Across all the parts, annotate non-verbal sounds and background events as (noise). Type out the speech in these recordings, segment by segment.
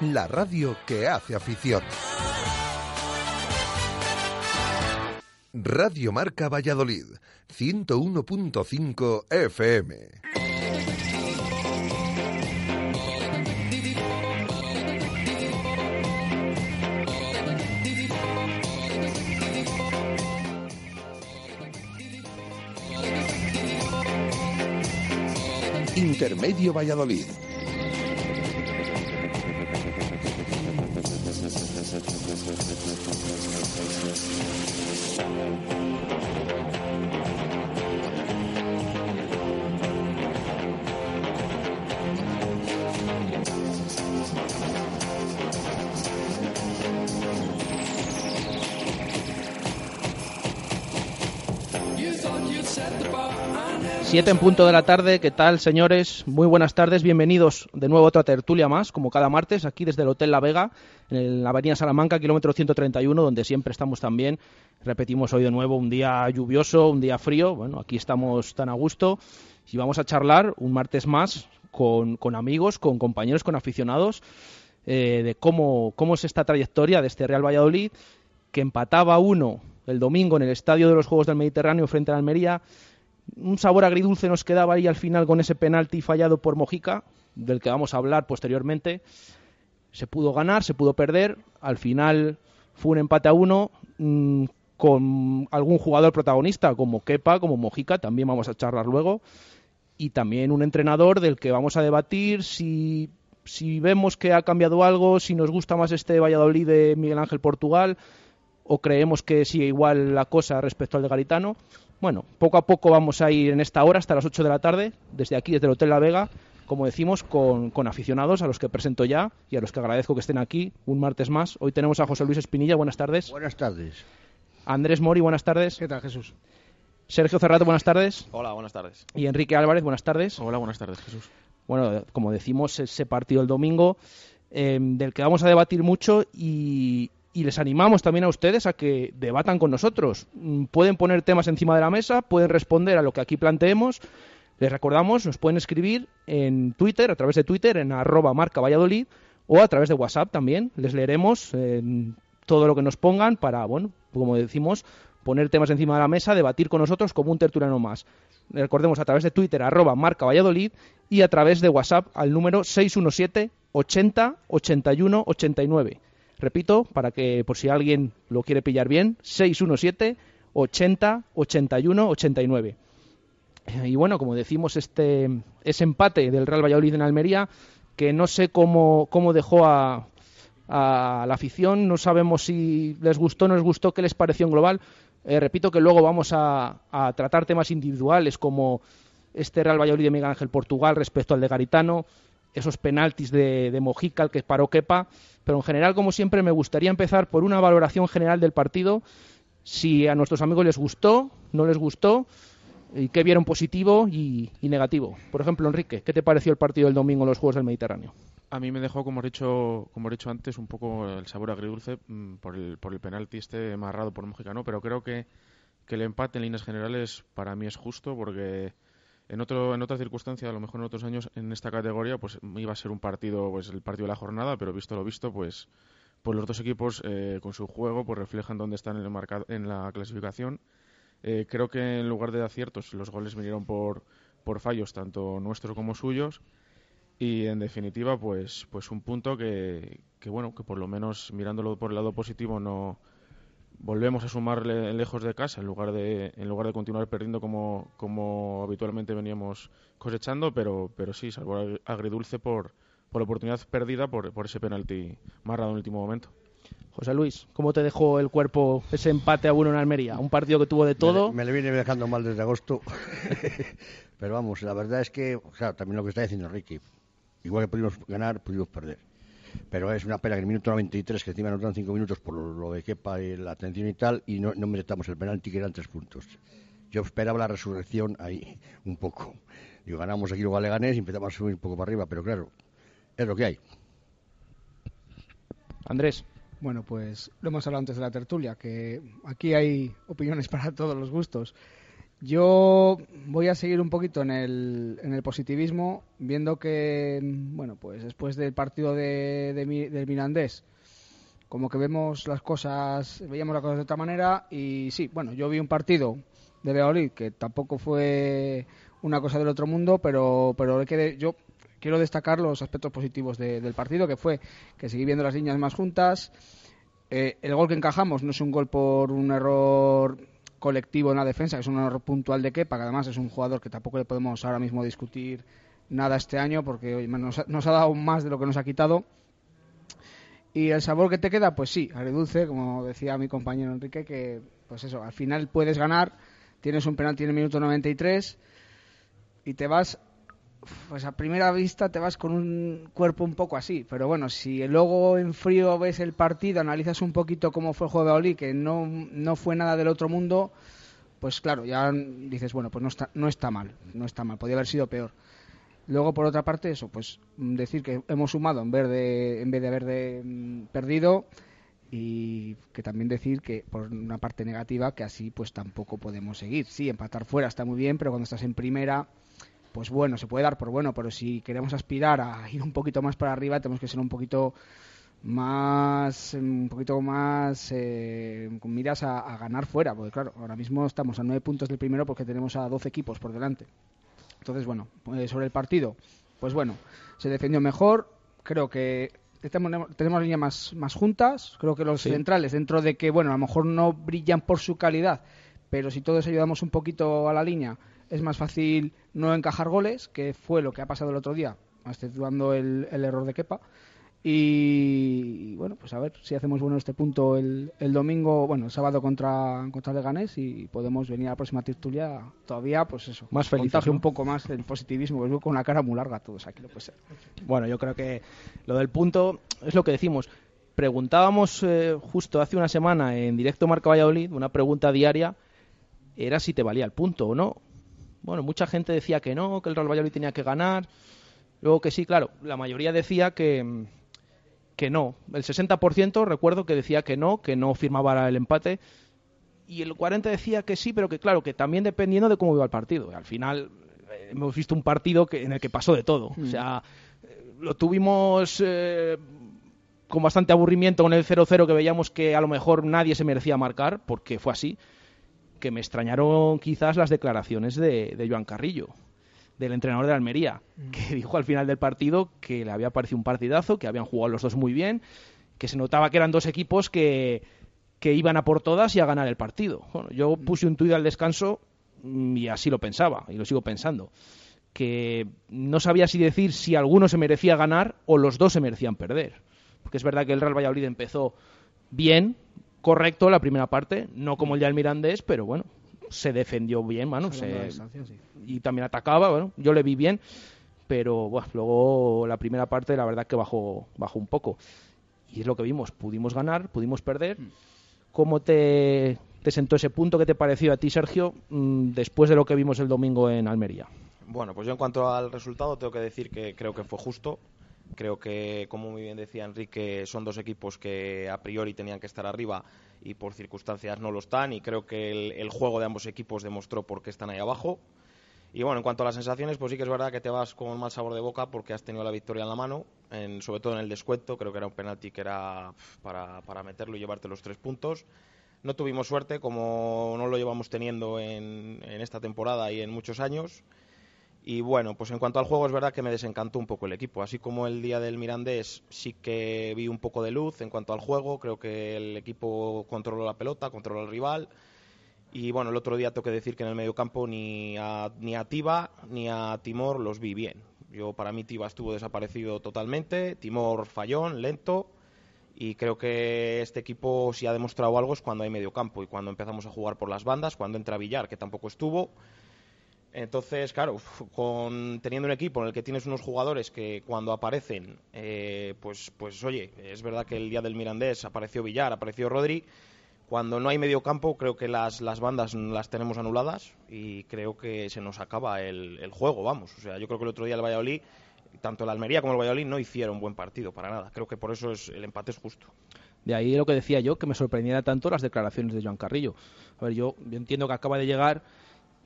la radio que hace afición. Radio Marca Valladolid, 101.5 FM. Intermedio Valladolid. Siete en punto de la tarde, ¿qué tal, señores? Muy buenas tardes, bienvenidos de nuevo a otra tertulia más, como cada martes, aquí desde el Hotel La Vega, en la Avenida Salamanca, kilómetro 131, donde siempre estamos también. Repetimos hoy de nuevo, un día lluvioso, un día frío, bueno, aquí estamos tan a gusto y vamos a charlar un martes más con, con amigos, con compañeros, con aficionados, eh, de cómo, cómo es esta trayectoria de este Real Valladolid, que empataba uno el domingo en el Estadio de los Juegos del Mediterráneo frente a la Almería, un sabor agridulce nos quedaba ahí al final con ese penalti fallado por Mojica, del que vamos a hablar posteriormente. Se pudo ganar, se pudo perder. Al final fue un empate a uno mmm, con algún jugador protagonista como Kepa, como Mojica, también vamos a charlar luego. Y también un entrenador del que vamos a debatir si, si vemos que ha cambiado algo, si nos gusta más este Valladolid de Miguel Ángel Portugal o creemos que sigue igual la cosa respecto al de Garitano. Bueno, poco a poco vamos a ir en esta hora hasta las 8 de la tarde, desde aquí, desde el Hotel La Vega, como decimos, con, con, aficionados a los que presento ya y a los que agradezco que estén aquí un martes más. Hoy tenemos a José Luis Espinilla, buenas tardes. Buenas tardes. Andrés Mori, buenas tardes. ¿Qué tal, Jesús? Sergio Cerrato, buenas tardes. Hola, buenas tardes. Y Enrique Álvarez, buenas tardes. Hola, buenas tardes, Jesús. Bueno, como decimos, ese partido el domingo, eh, del que vamos a debatir mucho y, y les animamos también a ustedes a que debatan con nosotros. Mm, pueden poner temas encima de la mesa, pueden responder a lo que aquí planteemos. Les recordamos, nos pueden escribir en Twitter, a través de Twitter, en arroba marca Valladolid, o a través de WhatsApp también. Les leeremos eh, todo lo que nos pongan para, bueno, como decimos, poner temas encima de la mesa, debatir con nosotros como un tertuliano más. Recordemos a través de Twitter, arroba marca Valladolid, y a través de WhatsApp al número 617 80 81 89. Repito, para que por si alguien lo quiere pillar bien, 617 80 81 89. Y bueno, como decimos, este ese empate del Real Valladolid en Almería, que no sé cómo, cómo dejó a, a la afición, no sabemos si les gustó no les gustó, qué les pareció en global. Eh, repito que luego vamos a, a, tratar temas individuales como este Real Valladolid de Miguel Ángel Portugal respecto al de Garitano, esos penaltis de, Mojica, el que paró Kepa, pero en general, como siempre, me gustaría empezar por una valoración general del partido, si a nuestros amigos les gustó, no les gustó, y qué vieron positivo y, negativo. Por ejemplo, Enrique, ¿qué te pareció el partido del domingo en los Juegos del Mediterráneo? A mí me dejó, como he dicho, como he dicho antes, un poco el sabor agridulce mmm, por el, por el penalti este amarrado por Mojica, ¿no? Pero creo que, que el empate en líneas generales para mí es justo porque en otro en otra circunstancia a lo mejor en otros años en esta categoría pues iba a ser un partido pues el partido de la jornada pero visto lo visto pues pues los dos equipos eh, con su juego pues reflejan dónde están en el marcado, en la clasificación. Eh, creo que en lugar de aciertos los goles vinieron por por fallos tanto nuestros como suyos. Y en definitiva pues pues un punto que, que bueno que por lo menos mirándolo por el lado positivo no volvemos a sumarle lejos de casa en lugar de en lugar de continuar perdiendo como, como habitualmente veníamos cosechando pero pero sí salvo agridulce por por la oportunidad perdida por, por ese penalti marrado en el último momento José Luis, ¿cómo te dejó el cuerpo ese empate a uno en Almería? Un partido que tuvo de todo. Me, me le viene dejando mal desde agosto. (laughs) Pero vamos, la verdad es que, claro, también lo que está diciendo Ricky, igual que pudimos ganar, pudimos perder pero es una pena que en el minuto 93, que encima nos dan cinco minutos por lo de Kepa y la atención y tal, y no, no meretamos el penalti, que eran tres puntos. Yo esperaba la resurrección ahí, un poco. Digo, ganamos aquí luego a Leganés y empezamos a subir un poco para arriba, pero claro, es lo que hay. Andrés. Bueno, pues lo hemos hablado antes de la tertulia, que aquí hay opiniones (laughs) para todos los gustos. Yo voy a seguir un poquito en el, en el positivismo, viendo que, bueno, pues después del partido de, de del Mirandés, como que vemos las cosas, veíamos las cosas de otra manera y sí, bueno, yo vi un partido de Valladolid que tampoco fue una cosa del otro mundo, pero, pero yo quiero destacar los aspectos positivos del partido, que fue que seguí viendo las líneas más juntas, eh, el gol que encajamos no es un gol por un error colectivo en la defensa, que es un error puntual de Kepa, que además es un jugador que tampoco le podemos ahora mismo discutir nada este año porque nos, ha dado más de lo que nos ha quitado. Y el sabor que te queda, pues sí, agridulce, como decía mi compañero Enrique, que pues eso, al final puedes ganar, tienes un penalti en el minuto 93 y te vas pues a primera vista te vas con un cuerpo un poco así, pero bueno, si luego en frío ves el partido, analizas un poquito cómo fue el juego de Oli, que no, no fue nada del otro mundo, pues claro, ya dices, bueno, pues no está, no está mal, no está mal, podría haber sido peor. Luego, por otra parte, eso, pues decir que hemos sumado en vez de, en vez de haber de, mm, perdido y que también decir que por una parte negativa que así pues tampoco podemos seguir. Sí, empatar fuera está muy bien, pero cuando estás en primera pues bueno, se puede dar por bueno, pero si queremos aspirar a ir un poquito más para arriba, tenemos que ser un poquito más un poquito más eh, con miras a, ganar fuera porque claro ahora mismo estamos a nueve puntos del primero porque tenemos a 12 equipos por delante. Entonces bueno pues sobre el partido pues bueno se defendió mejor creo que tenemos, tenemos líneas más, más juntas creo que los centrales dentro de que bueno a lo mejor no brillan por su calidad pero si todos ayudamos un poquito a la línea es más fácil no encajar goles, que fue lo que ha pasado el otro día, exceptuando el, el error de Kepa. Y, bueno, pues a ver si hacemos bueno este punto el, el domingo, bueno, el sábado contra, contra Leganés y podemos venir a la próxima tertulia todavía, pues eso, más feliz. un poco más el positivismo, que con la cara muy larga todos aquí, lo puede ser. Bueno, yo creo que lo del punto es lo que decimos. Preguntábamos eh, justo hace una semana en directo Marca Valladolid, una pregunta diaria, era si te valía el punto o no bueno, mucha gente decía que no, que el Real Valladolid tenía que ganar. Luego que sí, claro, la mayoría decía que, que no. El 60% recuerdo que decía que no, que no firmaba el empate. Y el 40% decía que sí, pero que claro, que también dependiendo de cómo iba el partido. Al final eh, hemos visto un partido que, en el que pasó de todo. O mm. sea, eh, lo tuvimos eh, con bastante aburrimiento con el 0-0 que veíamos que a lo mejor nadie se merecía marcar, porque fue así que me extrañaron quizás las declaraciones de, de Joan Carrillo, del entrenador de Almería, mm. que dijo al final del partido que le había parecido un partidazo, que habían jugado los dos muy bien, que se notaba que eran dos equipos que, que iban a por todas y a ganar el partido. Bueno, yo mm. puse un tuit al descanso y así lo pensaba, y lo sigo pensando, que no sabía si decir si alguno se merecía ganar o los dos se merecían perder. Porque es verdad que el Real Valladolid empezó bien, correcto la primera parte, no como el de Almirandés, pero bueno, se defendió bien, mano, y también atacaba, bueno, yo le vi bien, pero bueno, luego la primera parte la verdad que bajó, bajó un poco. Y es lo que vimos, pudimos ganar, pudimos perder. Mm. ¿Cómo te, te sentó ese punto? ¿Qué te pareció a ti, Sergio, mm, después de lo que vimos el domingo en Almería? Bueno, pues yo en cuanto al resultado tengo que decir que creo que fue justo. Creo que, como muy bien decía Enrique, son dos equipos que a priori tenían que estar arriba y por circunstancias no lo están. Y creo que el, juego de ambos equipos demostró por qué están ahí abajo. Y bueno, en cuanto a las sensaciones, pues sí que es verdad que te vas con mal sabor de boca porque has tenido la victoria en la mano, sobre todo en el descuento. Creo que era un penalti que era para, para meterlo y llevarte los tres puntos. No tuvimos suerte, como no lo llevamos teniendo en, en esta temporada y en muchos años. Y bueno, pues en cuanto al juego es verdad que me desencantó un poco el equipo. Así como el día del Mirandés sí que vi un poco de luz en cuanto al juego. Creo que el equipo controló la pelota, controló al rival. Y bueno, el otro día tengo que decir que en el medio campo ni a, ni a Tiba ni a Timor los vi bien. Yo para mí Tiba estuvo desaparecido totalmente. Timor fallón, lento. Y creo que este equipo si ha demostrado algo es cuando hay medio campo y cuando empezamos a jugar por las bandas, cuando entra Villar, que tampoco estuvo entonces, claro, con, teniendo un equipo en el que tienes unos jugadores que cuando aparecen, eh, pues, pues oye, es verdad que el día del Mirandés apareció Villar, apareció Rodri. Cuando no hay medio campo, creo que las, las bandas las tenemos anuladas y creo que se nos acaba el, juego, vamos. O sea, yo creo que el otro día el Valladolid, tanto el Almería como el Valladolid, no hicieron buen partido para nada. Creo que por eso es, el empate es justo. De ahí lo que decía yo, que me sorprendiera tanto las declaraciones de Joan Carrillo. A ver, yo, yo entiendo que acaba de llegar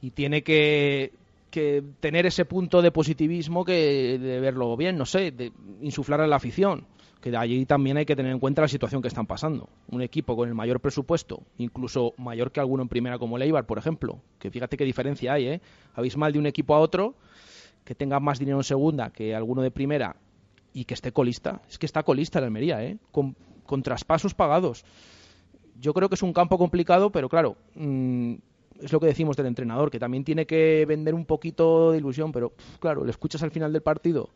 y tiene que, que tener ese punto de positivismo que de verlo bien, no sé, de insuflar a la afición. Que de allí también hay que tener en cuenta la situación que están pasando. Un equipo con el mayor presupuesto, incluso mayor que alguno en primera como el Eibar, por ejemplo, que fíjate qué diferencia hay, ¿eh? Abismal de un equipo a otro, que tenga más dinero en segunda que alguno de primera y que esté colista. Es que está colista en Almería, ¿eh? Con, traspasos pagados. Yo creo que es un campo complicado, pero claro, mmm, es lo que decimos del entrenador, que también tiene que vender un poquito de ilusión, pero claro, le escuchas al final del partido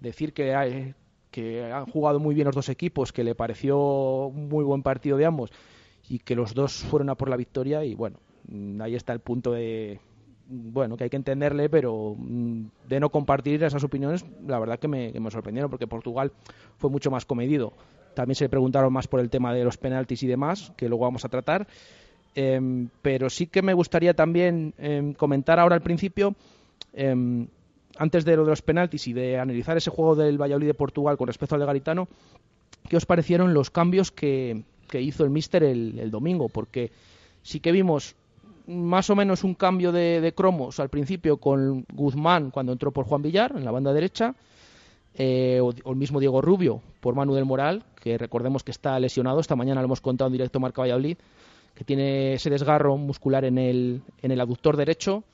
decir que, hay, que han jugado muy bien los dos equipos, que le pareció un muy buen partido de ambos y que los dos fueron a por la victoria y bueno, mm, ahí está el punto de bueno, que hay que entenderle, pero mm, de no compartir esas opiniones, la verdad que me, que me sorprendieron, porque Portugal fue mucho más comedido. También se preguntaron más por el tema de los penaltis y demás, que luego vamos a tratar. Eh, pero sí que me gustaría también eh, comentar ahora al principio, eh, antes de lo de los penaltis y de analizar ese juego del Valladolid de Portugal con respecto al de Garitano, ¿qué os parecieron los cambios que, hizo el Míster el, domingo? Porque sí que vimos más o menos un cambio de, de, cromos al principio con Guzmán cuando entró por Juan Villar en la banda derecha, eh, o, o, el mismo Diego Rubio por Manu del Moral, que recordemos que está lesionado, esta mañana lo hemos contado en directo Marca Valladolid, que tiene ese desgarro muscular en el, en el aductor derecho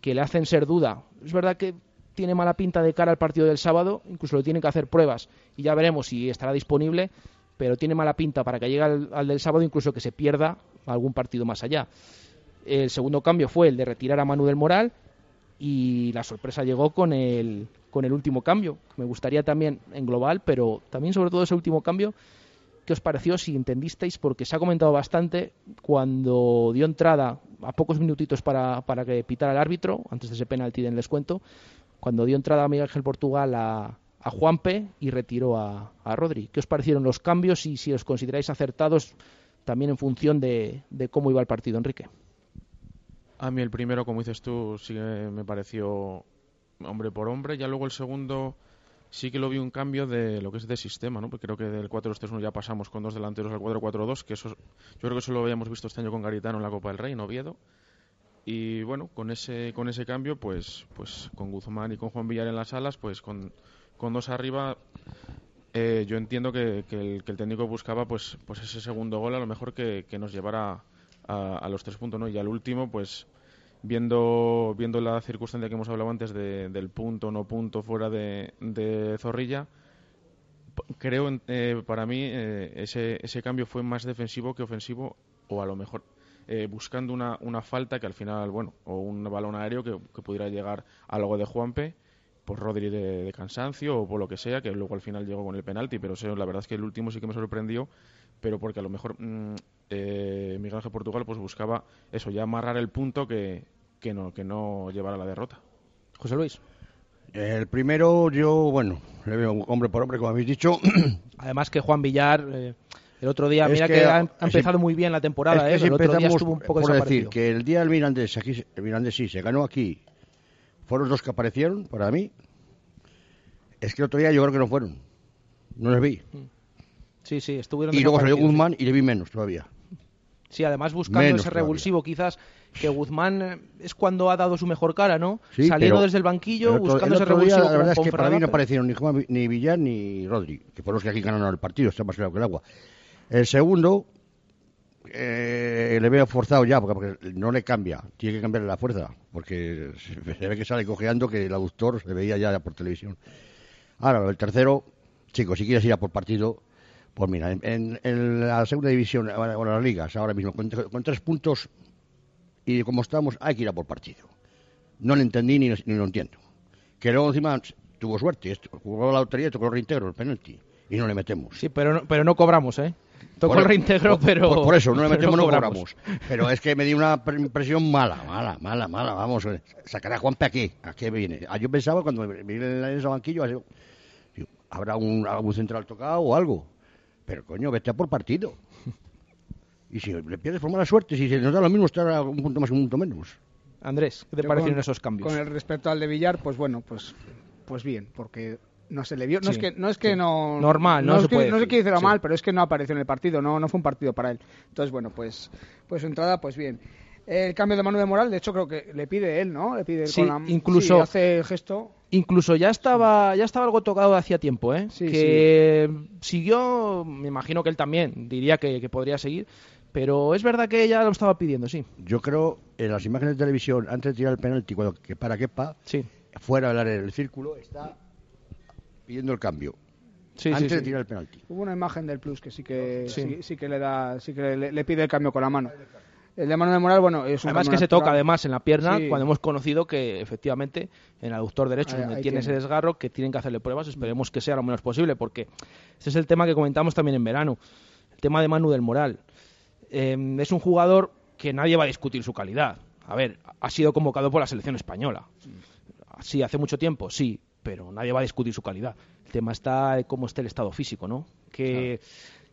que le hacen ser duda. Es verdad que tiene mala pinta de cara al partido del sábado, incluso le tienen que hacer pruebas y ya veremos si estará disponible, pero tiene mala pinta para que llegue al, al del sábado, incluso que se pierda algún partido más allá. El segundo cambio fue el de retirar a Manu del Moral y la sorpresa llegó con el, con el último cambio. Me gustaría también en global, pero también sobre todo ese último cambio, ¿qué os pareció si entendisteis? Porque se ha comentado bastante cuando dio entrada a pocos minutitos para, para que pitara el árbitro, antes de ese penalti del descuento, cuando dio entrada a Miguel Ángel Portugal a, a Juanpe y retiró a, a, Rodri. ¿Qué os parecieron los cambios y si os consideráis acertados también en función de, de cómo iba el partido, Enrique? A mí el primero, como dices tú, sí me pareció hombre por hombre. Ya luego el segundo sí que lo vi un cambio de lo que es de sistema, ¿no? Porque creo que del 4-2-3-1 ya pasamos con dos delanteros al 4-4-2, que eso yo creo que eso lo habíamos visto este año con Garitano en la Copa del Rey, en Oviedo. Y bueno, con ese con ese cambio, pues pues con Guzmán y con Juan Villar en las alas, pues con, con dos arriba eh, yo entiendo que, que, el, que, el, técnico buscaba pues pues ese segundo gol a lo mejor que, que nos llevara a, a, los tres puntos, ¿no? Y al último, pues viendo, viendo la circunstancia que hemos hablado antes de, del punto no punto fuera de, de Zorrilla, creo eh, para mí eh, ese, ese cambio fue más defensivo que ofensivo o a lo mejor eh, buscando una, una falta que al final, bueno, o un balón aéreo que, pudiera llegar a algo de Juanpe por Rodri de, cansancio o por lo que sea, que luego al final llegó con el penalti, pero o la verdad es que el último sí que me sorprendió, pero porque a lo mejor mmm, eh, Miguel Ángel Portugal pues buscaba eso, ya amarrar el punto que, que, no, que no llevara la derrota. José Luis. El primero, yo, bueno, le veo hombre por hombre, como habéis dicho. (clears throat) Además que Juan Villar, eh, el otro día, es mira que, que ha, ha, empezado si, muy bien la temporada, es que ¿eh? el otro día estuvo un poco por decir que el día del Mirandés, aquí, el Mirandés sí, se ganó aquí, fueron los que aparecieron, para mí, es que el otro día yo creo que no fueron, no les vi. Sí, sí, estuvieron. Y luego salió Guzmán y le vi menos todavía. Sí, además buscando Menos ese revulsivo, todavía. quizás que Guzmán eh, es cuando ha dado su mejor cara, ¿no? Sí, Saliendo desde el banquillo, el otro, buscando el ese revulsivo. La verdad es que para mí no aparecieron ni, Juan, ni Villar ni Rodri, que fueron los que aquí ganaron el partido, está más claro que el agua. El segundo, eh, le veo forzado ya, porque, porque, no le cambia, tiene que cambiarle la fuerza, porque se ve que sale cojeando que el aductor se veía ya por televisión. Ahora, el tercero, chicos, si quieres ir a por partido, pues mira, en, en, en la segunda división, bueno, las ligas, ahora mismo, con, con, tres puntos y como estamos, hay que ir a por partido. No lo entendí ni, ni lo entiendo. Que luego encima tuvo suerte, jugó la lotería y tocó el reintegro, el penalti, y no le metemos. Sí, pero no, pero no cobramos, ¿eh? Tocó por, el reintegro, por, pero... Por, por, eso, no le (laughs) metemos, no cobramos. no cobramos. Pero es que me dio una impresión mala, mala, mala, mala. Vamos, sacará a Juanpe aquí, ¿a qué viene? Ah, yo pensaba cuando me vi en ese banquillo, habrá un, algún central tocado o algo. Pero coño, vete a por partido. Y si le pierdes por mala suerte, si se nos da lo mismo estar a un punto más, un punto menos. Andrés, ¿qué te Yo parecieron con, esos cambios? Con el respecto al de Villar, pues bueno, pues pues bien, porque no se le vio, no sí, es que no es que sí. no normal, no, no, se que, puede no se quiere decir sí. mal, pero es que no apareció en el partido, no no fue un partido para él. Entonces, bueno, pues pues su entrada pues bien. El cambio de mano de Moral, de hecho, creo que le pide él, ¿no? Le pide él Sí, con la- incluso- sí, hace el gesto. Incluso ya estaba, ya estaba algo tocado de hacía tiempo, ¿eh? Sí, que siguió, me imagino que él también diría que, que podría seguir, pero es verdad que ella lo estaba pidiendo, sí. Yo creo, en las imágenes de televisión, antes de tirar el penalti, cuando que para Kepa, Sí, fuera del área del círculo, está pidiendo el cambio. sí, sí, antes de sí. tirar el penalti. Hubo una imagen del Plus que sí que Sí. sí, sí que le da, sí que le, le pide el cambio con la mano. El de mano de Moral, bueno, es un Además que se natural. toca además en la pierna Sí. cuando hemos conocido que efectivamente en el aductor derecho Ahí- donde ahí tiene ese tiene. desgarro que tienen que hacerle pruebas, esperemos que sea lo menos posible porque ese es el tema que comentamos también en verano, el tema de Manu del Moral. Eh, es un jugador que nadie va a discutir su calidad. A ver, ha sido convocado por la selección española. Sí, hace mucho tiempo, sí, pero nadie va a discutir su calidad. El tema está cómo está el estado físico, ¿no? Que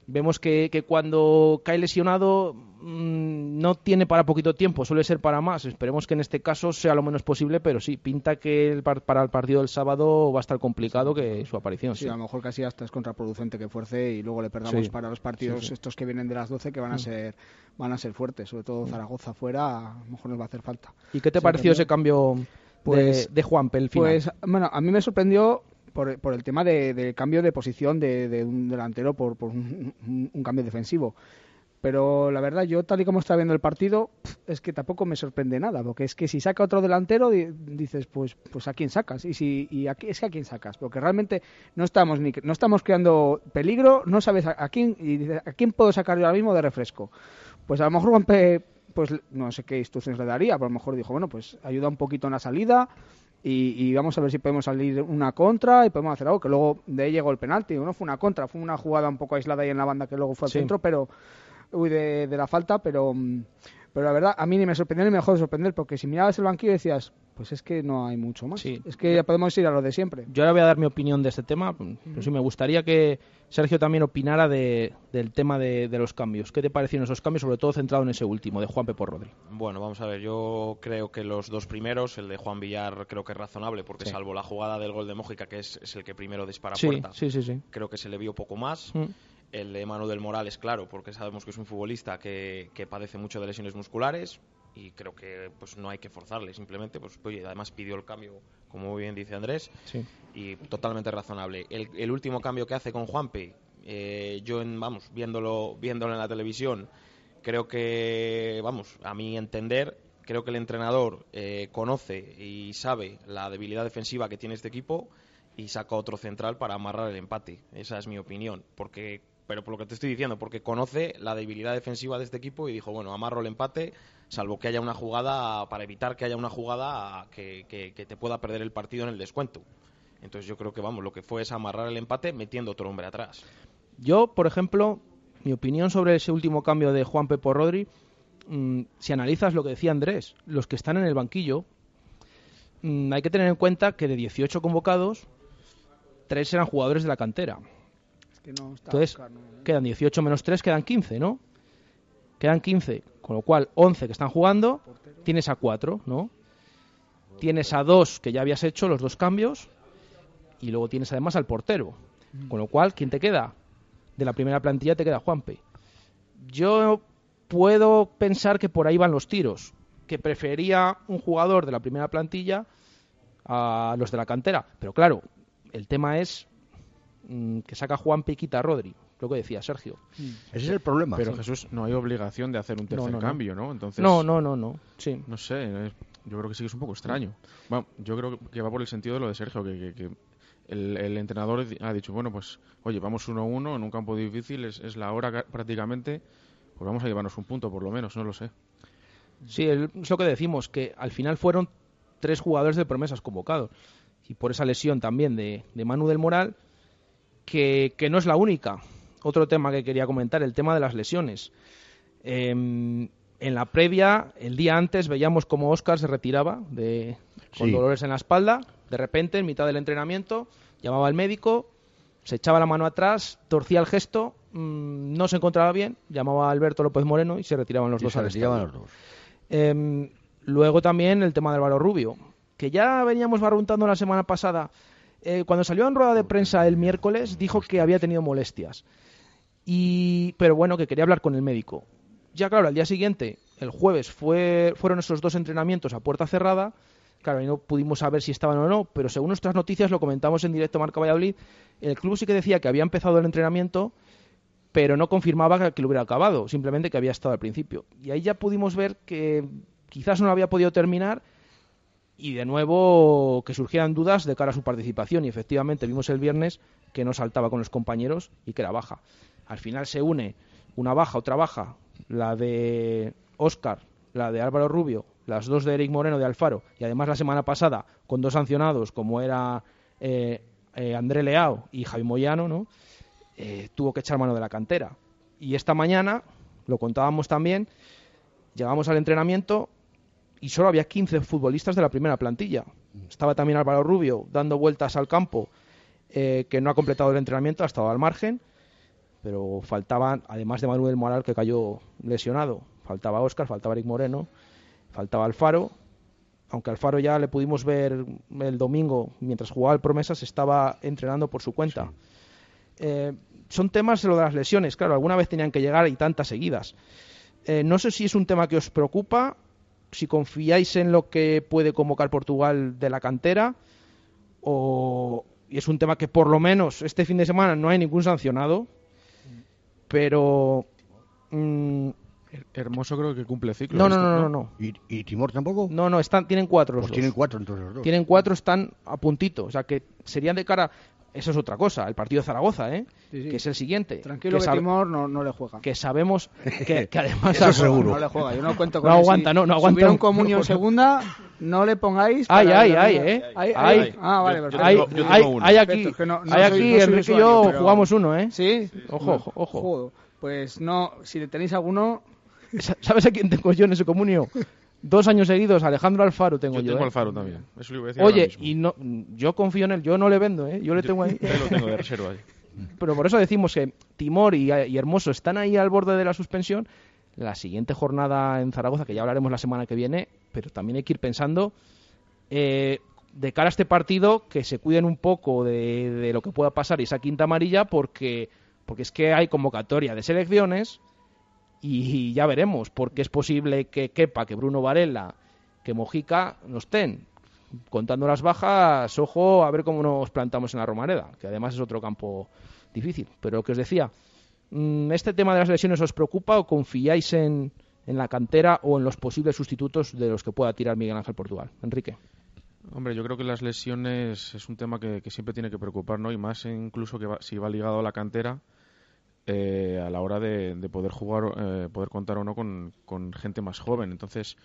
vemos que, que cuando cae lesionado mm, no tiene para poquito tiempo, suele ser para más. Esperemos que en este caso sea lo menos posible, pero sí, pinta que el par- para el partido del sábado va a estar complicado que su aparición. Sí, sí. a lo mejor casi hasta es contraproducente que fuerce y luego le perdamos Sí. para los partidos Sí, estos que vienen de las 12 que van a ser van a ser fuertes, sobre todo Zaragoza fuera, a lo mejor nos va a hacer falta. ¿Y qué te pareció ese cambio Pues- de, el final? Pues, bueno, a mí me sorprendió por, por el tema de, del cambio de posición de, de un delantero por, por un, cambio defensivo. Pero la verdad, yo tal y como estaba viendo el partido, es que tampoco me sorprende nada, porque es que si saca otro delantero, di- dices, pues, pues a quién sacas. Y si y a es que a quién sacas, porque realmente no estamos ni no estamos creando peligro, no sabes a, quién y dices, a quién puedo sacar yo ahora mismo de refresco. Pues a lo mejor pues no sé qué instrucciones le daría, pero a lo mejor dijo, bueno, pues ayuda un poquito en la salida y, y vamos a ver si podemos salir una contra y podemos hacer algo, que luego de ahí llegó el penalti, no fue una contra, fue una jugada un poco aislada ahí en la banda que luego fue al Sí. centro, pero uy, de, de la falta, pero mm, pero la verdad a mí ni me sorprendió ni me dejó de sorprender, porque si mirabas el banquillo decías, pues es que no hay mucho más, Sí. es que ya podemos ir a lo de siempre. Yo ahora voy a dar mi opinión de este tema, pero sí me gustaría que Sergio también opinara de- del tema de, de los cambios. ¿Qué te parecieron esos cambios, sobre todo centrado en ese último, de Juanpe por Rodri? Bueno, vamos a ver, yo creo que los dos primeros, el de Juan Villar creo que es razonable, porque Sí. salvo la jugada del gol de Mójica, que es, es el que primero dispara Sí, puerta, sí, sí, sí. creo que se le vio poco más. Mm. El de Manu del Morales, claro, porque sabemos que es un futbolista que, que padece mucho de lesiones musculares y creo que pues no hay que forzarle, simplemente, pues oye, además pidió el cambio, como muy bien dice Andrés, Sí. y totalmente razonable. El, el último cambio que hace con Juanpe, eh, yo, en, vamos, viéndolo, viéndolo en la televisión, creo que, vamos, a mi entender, creo que el entrenador eh, conoce y sabe la debilidad defensiva que tiene este equipo y saca otro central para amarrar el empate. Esa es mi opinión, porque pero por lo que te estoy diciendo, porque conoce la debilidad defensiva de este equipo y dijo, bueno, amarro el empate, salvo que haya una jugada, para evitar que haya una jugada que, que- te pueda perder el partido en el descuento. Entonces yo creo que, vamos, lo que fue es amarrar el empate metiendo otro hombre atrás. Yo, por ejemplo, mi opinión sobre ese último cambio de Juanpe por Rodri, mm, si analizas lo que decía Andrés, los que están en el banquillo, mm, hay que tener en cuenta que de 18 convocados, tres eran jugadores de la cantera. Es que no está Entonces, no- quedan 18 menos 3, quedan 15, ¿no? Quedan 15, con lo cual 11 que están jugando, tienes a 4, ¿no? Tienes a 2 que ya habías hecho los dos cambios y luego tienes además al portero. Con lo cual, ¿quién te queda? De la primera plantilla te queda Juanpe. Yo puedo pensar que por ahí van los tiros, que prefería un jugador de la primera plantilla a los de la cantera. Pero claro, el tema es mm, que saca Juanpe y quita a Rodri, lo que decía Sergio. Ese es el problema. Pero Jesús, no hay obligación de hacer un tercer no, no. cambio, ¿no? Entonces, No, no, no, no. Sí. No sé, yo creo que sí que es un poco extraño. Bueno, yo creo que va por el sentido de lo de Sergio, que, que- que el, el entrenador ha dicho, bueno, pues, oye, vamos 1-1 en un campo difícil, es, es la hora ca- prácticamente, pues vamos a llevarnos un punto por lo menos, no lo sé. Sí, es lo que decimos, que al final fueron tres jugadores de promesas convocados. Y por esa lesión también de, de Manu del Moral, que, que no es la única. Otro tema que quería comentar, el tema de las lesiones. Em, en la previa, el día antes, veíamos cómo Oscar se retiraba de, con Sí. dolores en la espalda. De repente, en mitad del entrenamiento, llamaba al médico, se echaba la mano atrás, torcía el gesto, mm, no se encontraba bien, llamaba a Alberto López Moreno y se retiraban los Y dos se al retiraban estadio. los dos. Em, luego también el tema del Álvaro Rubio, que ya veníamos barruntando la semana pasada. Eh, cuando salió en rueda de prensa el miércoles, dijo que había tenido molestias. Y, pero bueno, que quería hablar con el médico. Ya claro, al día siguiente el jueves fue, fueron esos dos entrenamientos a puerta cerrada. Claro, y no pudimos saber si estaban o no, pero según nuestras noticias, lo comentamos en directo Marca Valladolid, el club sí que decía que había empezado el entrenamiento, pero no confirmaba que lo hubiera acabado, simplemente que había estado al principio. Y ahí ya pudimos ver que quizás no lo había podido terminar y de nuevo que surgieran dudas de cara a su participación. Y efectivamente vimos el viernes que no saltaba con los compañeros y que era baja. Al final se une una baja, otra baja, la de Oscar, la de Álvaro Rubio, las dos de Eric Moreno de Alfaro y además la semana pasada con dos sancionados como era eh, eh, André Leao y Javi Moyano, ¿no? Eh, tuvo que echar mano de la cantera. Y esta mañana, lo contábamos también, llegamos al entrenamiento y solo había 15 futbolistas de la primera plantilla. Estaba también Álvaro Rubio dando vueltas al campo, que no ha completado el entrenamiento, ha estado al margen, pero faltaban, además de Manuel Moral, que cayó lesionado, faltaba Oscar, faltaba Eric Moreno, faltaba Alfaro, aunque Alfaro ya le pudimos ver el domingo mientras jugaba el Promesas, estaba entrenando por su cuenta. Eh, son temas lo de las lesiones, claro, alguna vez tenían que llegar y tantas seguidas. Eh, no sé si es un tema que os preocupa, si confiáis en lo que puede convocar Portugal de la cantera, o y es un tema que por lo menos este fin de semana no hay ningún sancionado, pero mm, Hermoso creo que cumple ciclo. no, no, no, no, no. ¿Y, y Timor tampoco? No, no, están, tienen cuatro los Pues dos. tienen cuatro entonces los dos. Tienen cuatro, están a puntito. O sea, que serían de cara... Eso es otra cosa, el partido de Zaragoza, ¿eh? Sí, sí. Que es el siguiente. Tranquilo que, que, Timor no, no le juega. que sabemos que, (laughs) que además... Eso seguro. No le juega. Yo no cuento (laughs) con No él. aguanta, Si- no, no si aguanta hubiera un un- comunio (laughs) en segunda, no le pongáis. Ay, ay, ay, ¿eh? Ay, Ay. ay. Ah, vale, perfecto. Hay, yo tengo hay- uno. hay aquí, Perfecto, es que no- no hay soy- aquí no Enrique y usuario, yo pero- jugamos uno, ¿eh? ¿Sí? Ojo, ojo, ojo. Joder. Pues no, si tenéis alguno, Sa- ¿Sabes a quién tengo yo en ese comunio? Dos años seguidos, Alejandro Alfaro tengo Yo yo. tengo ¿eh? Alfaro también. Eso le iba a decir ahora Oye, y no, yo confío en él, yo no le vendo, ¿eh? Yo le tengo ahí. Yo lo tengo de (laughs) reserva ahí. Pero por eso decimos que Timor y, y Hermoso están ahí al borde de la suspensión. La siguiente jornada en Zaragoza, que ya hablaremos la semana que viene, pero también hay que ir pensando eh, de cara a este partido que se cuiden un poco de, de lo que pueda pasar y esa quinta amarilla, porque, porque es que hay convocatoria de selecciones y ya veremos, porque es posible que Kepa, que Bruno Varela, que Mojica no estén. Contando las bajas, ojo a ver cómo nos plantamos en la Romareda, que además es otro campo difícil. Pero que os decía, mm, ¿este tema de las lesiones os preocupa o confiáis en, en la cantera o en los posibles sustitutos de los que pueda tirar Miguel Ángel Portugal? Enrique. Hombre, yo creo que las lesiones es un tema que, siempre tiene que preocupar, ¿no? Y más incluso que va- si va ligado a la cantera eh, a la hora de, de poder jugar, eh, poder contar o no con, gente más joven. Entonces,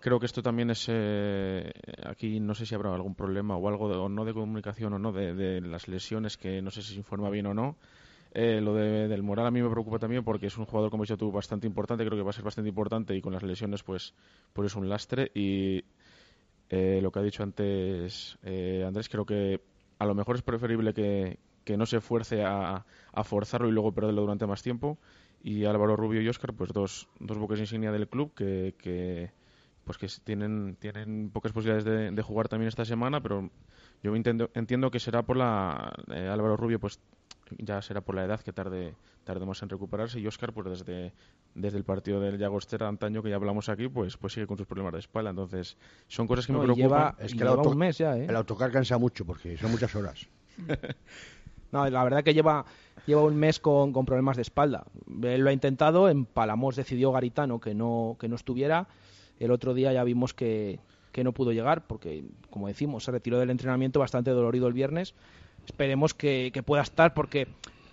creo que esto también es eh, aquí no sé si habrá algún problema o algo de, o no de comunicación o no de, las lesiones que no sé si se informa bien o no. Eh, lo de- del moral a mí me preocupa también porque es un jugador como he dicho tú bastante importante. Creo que va a ser bastante importante y con las lesiones pues pues es un lastre. Y eh, lo que ha dicho antes eh, Andrés creo que a lo mejor es preferible que, que no se fuerce a, a forzarlo y luego perderlo durante más tiempo y Álvaro Rubio y Óscar pues dos, dos buques insignia del club que, que pues que tienen, tienen pocas posibilidades de, de jugar también esta semana, pero yo entiendo, entiendo que será por la eh, Álvaro Rubio, pues ya será por la edad que tarde, tarde más en recuperarse y Oscar pues desde, desde el partido del Llagostera antaño que ya hablamos aquí, pues pues sigue con sus problemas de espalda, entonces son cosas que No, me preocupan. lleva, Es que el lleva auto- un mes ya, ¿eh? El autocar cansa mucho porque son muchas horas. (laughs) No, la verdad que lleva, lleva un mes con, con problemas de espalda. Él lo ha intentado, en Palamos decidió Garitano que no, que no estuviera. El otro día ya vimos que, que no pudo llegar porque, como decimos, se retiró del entrenamiento bastante dolorido el viernes. Esperemos que, que pueda estar porque,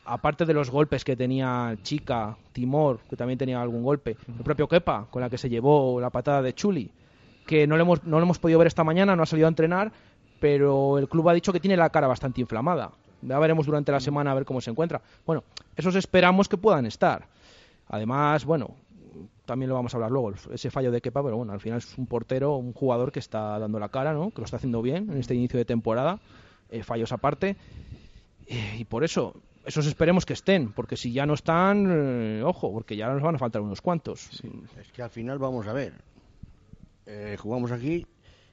aparte de los golpes que tenía Chica, Timor, que también tenía algún golpe, el propio Kepa, con la que se llevó la patada de Chuli, que no lo hemos, no lo hemos podido ver esta mañana, no ha salido a entrenar, pero el club ha dicho que tiene la cara bastante inflamada. Ya veremos durante la semana a ver cómo se encuentra. Bueno, esos esperamos que puedan estar. Además, bueno, también lo vamos a hablar luego, ese fallo de Kepa, pero bueno, al final es un portero, un jugador que está dando la cara, ¿no? Que lo está haciendo bien en este inicio de temporada, eh, fallos aparte. Eh, y por eso, esos esperemos que estén, porque si ya no están, eh, ojo, porque ya nos van a faltar unos cuantos. Es que al final vamos a ver. Eh, jugamos aquí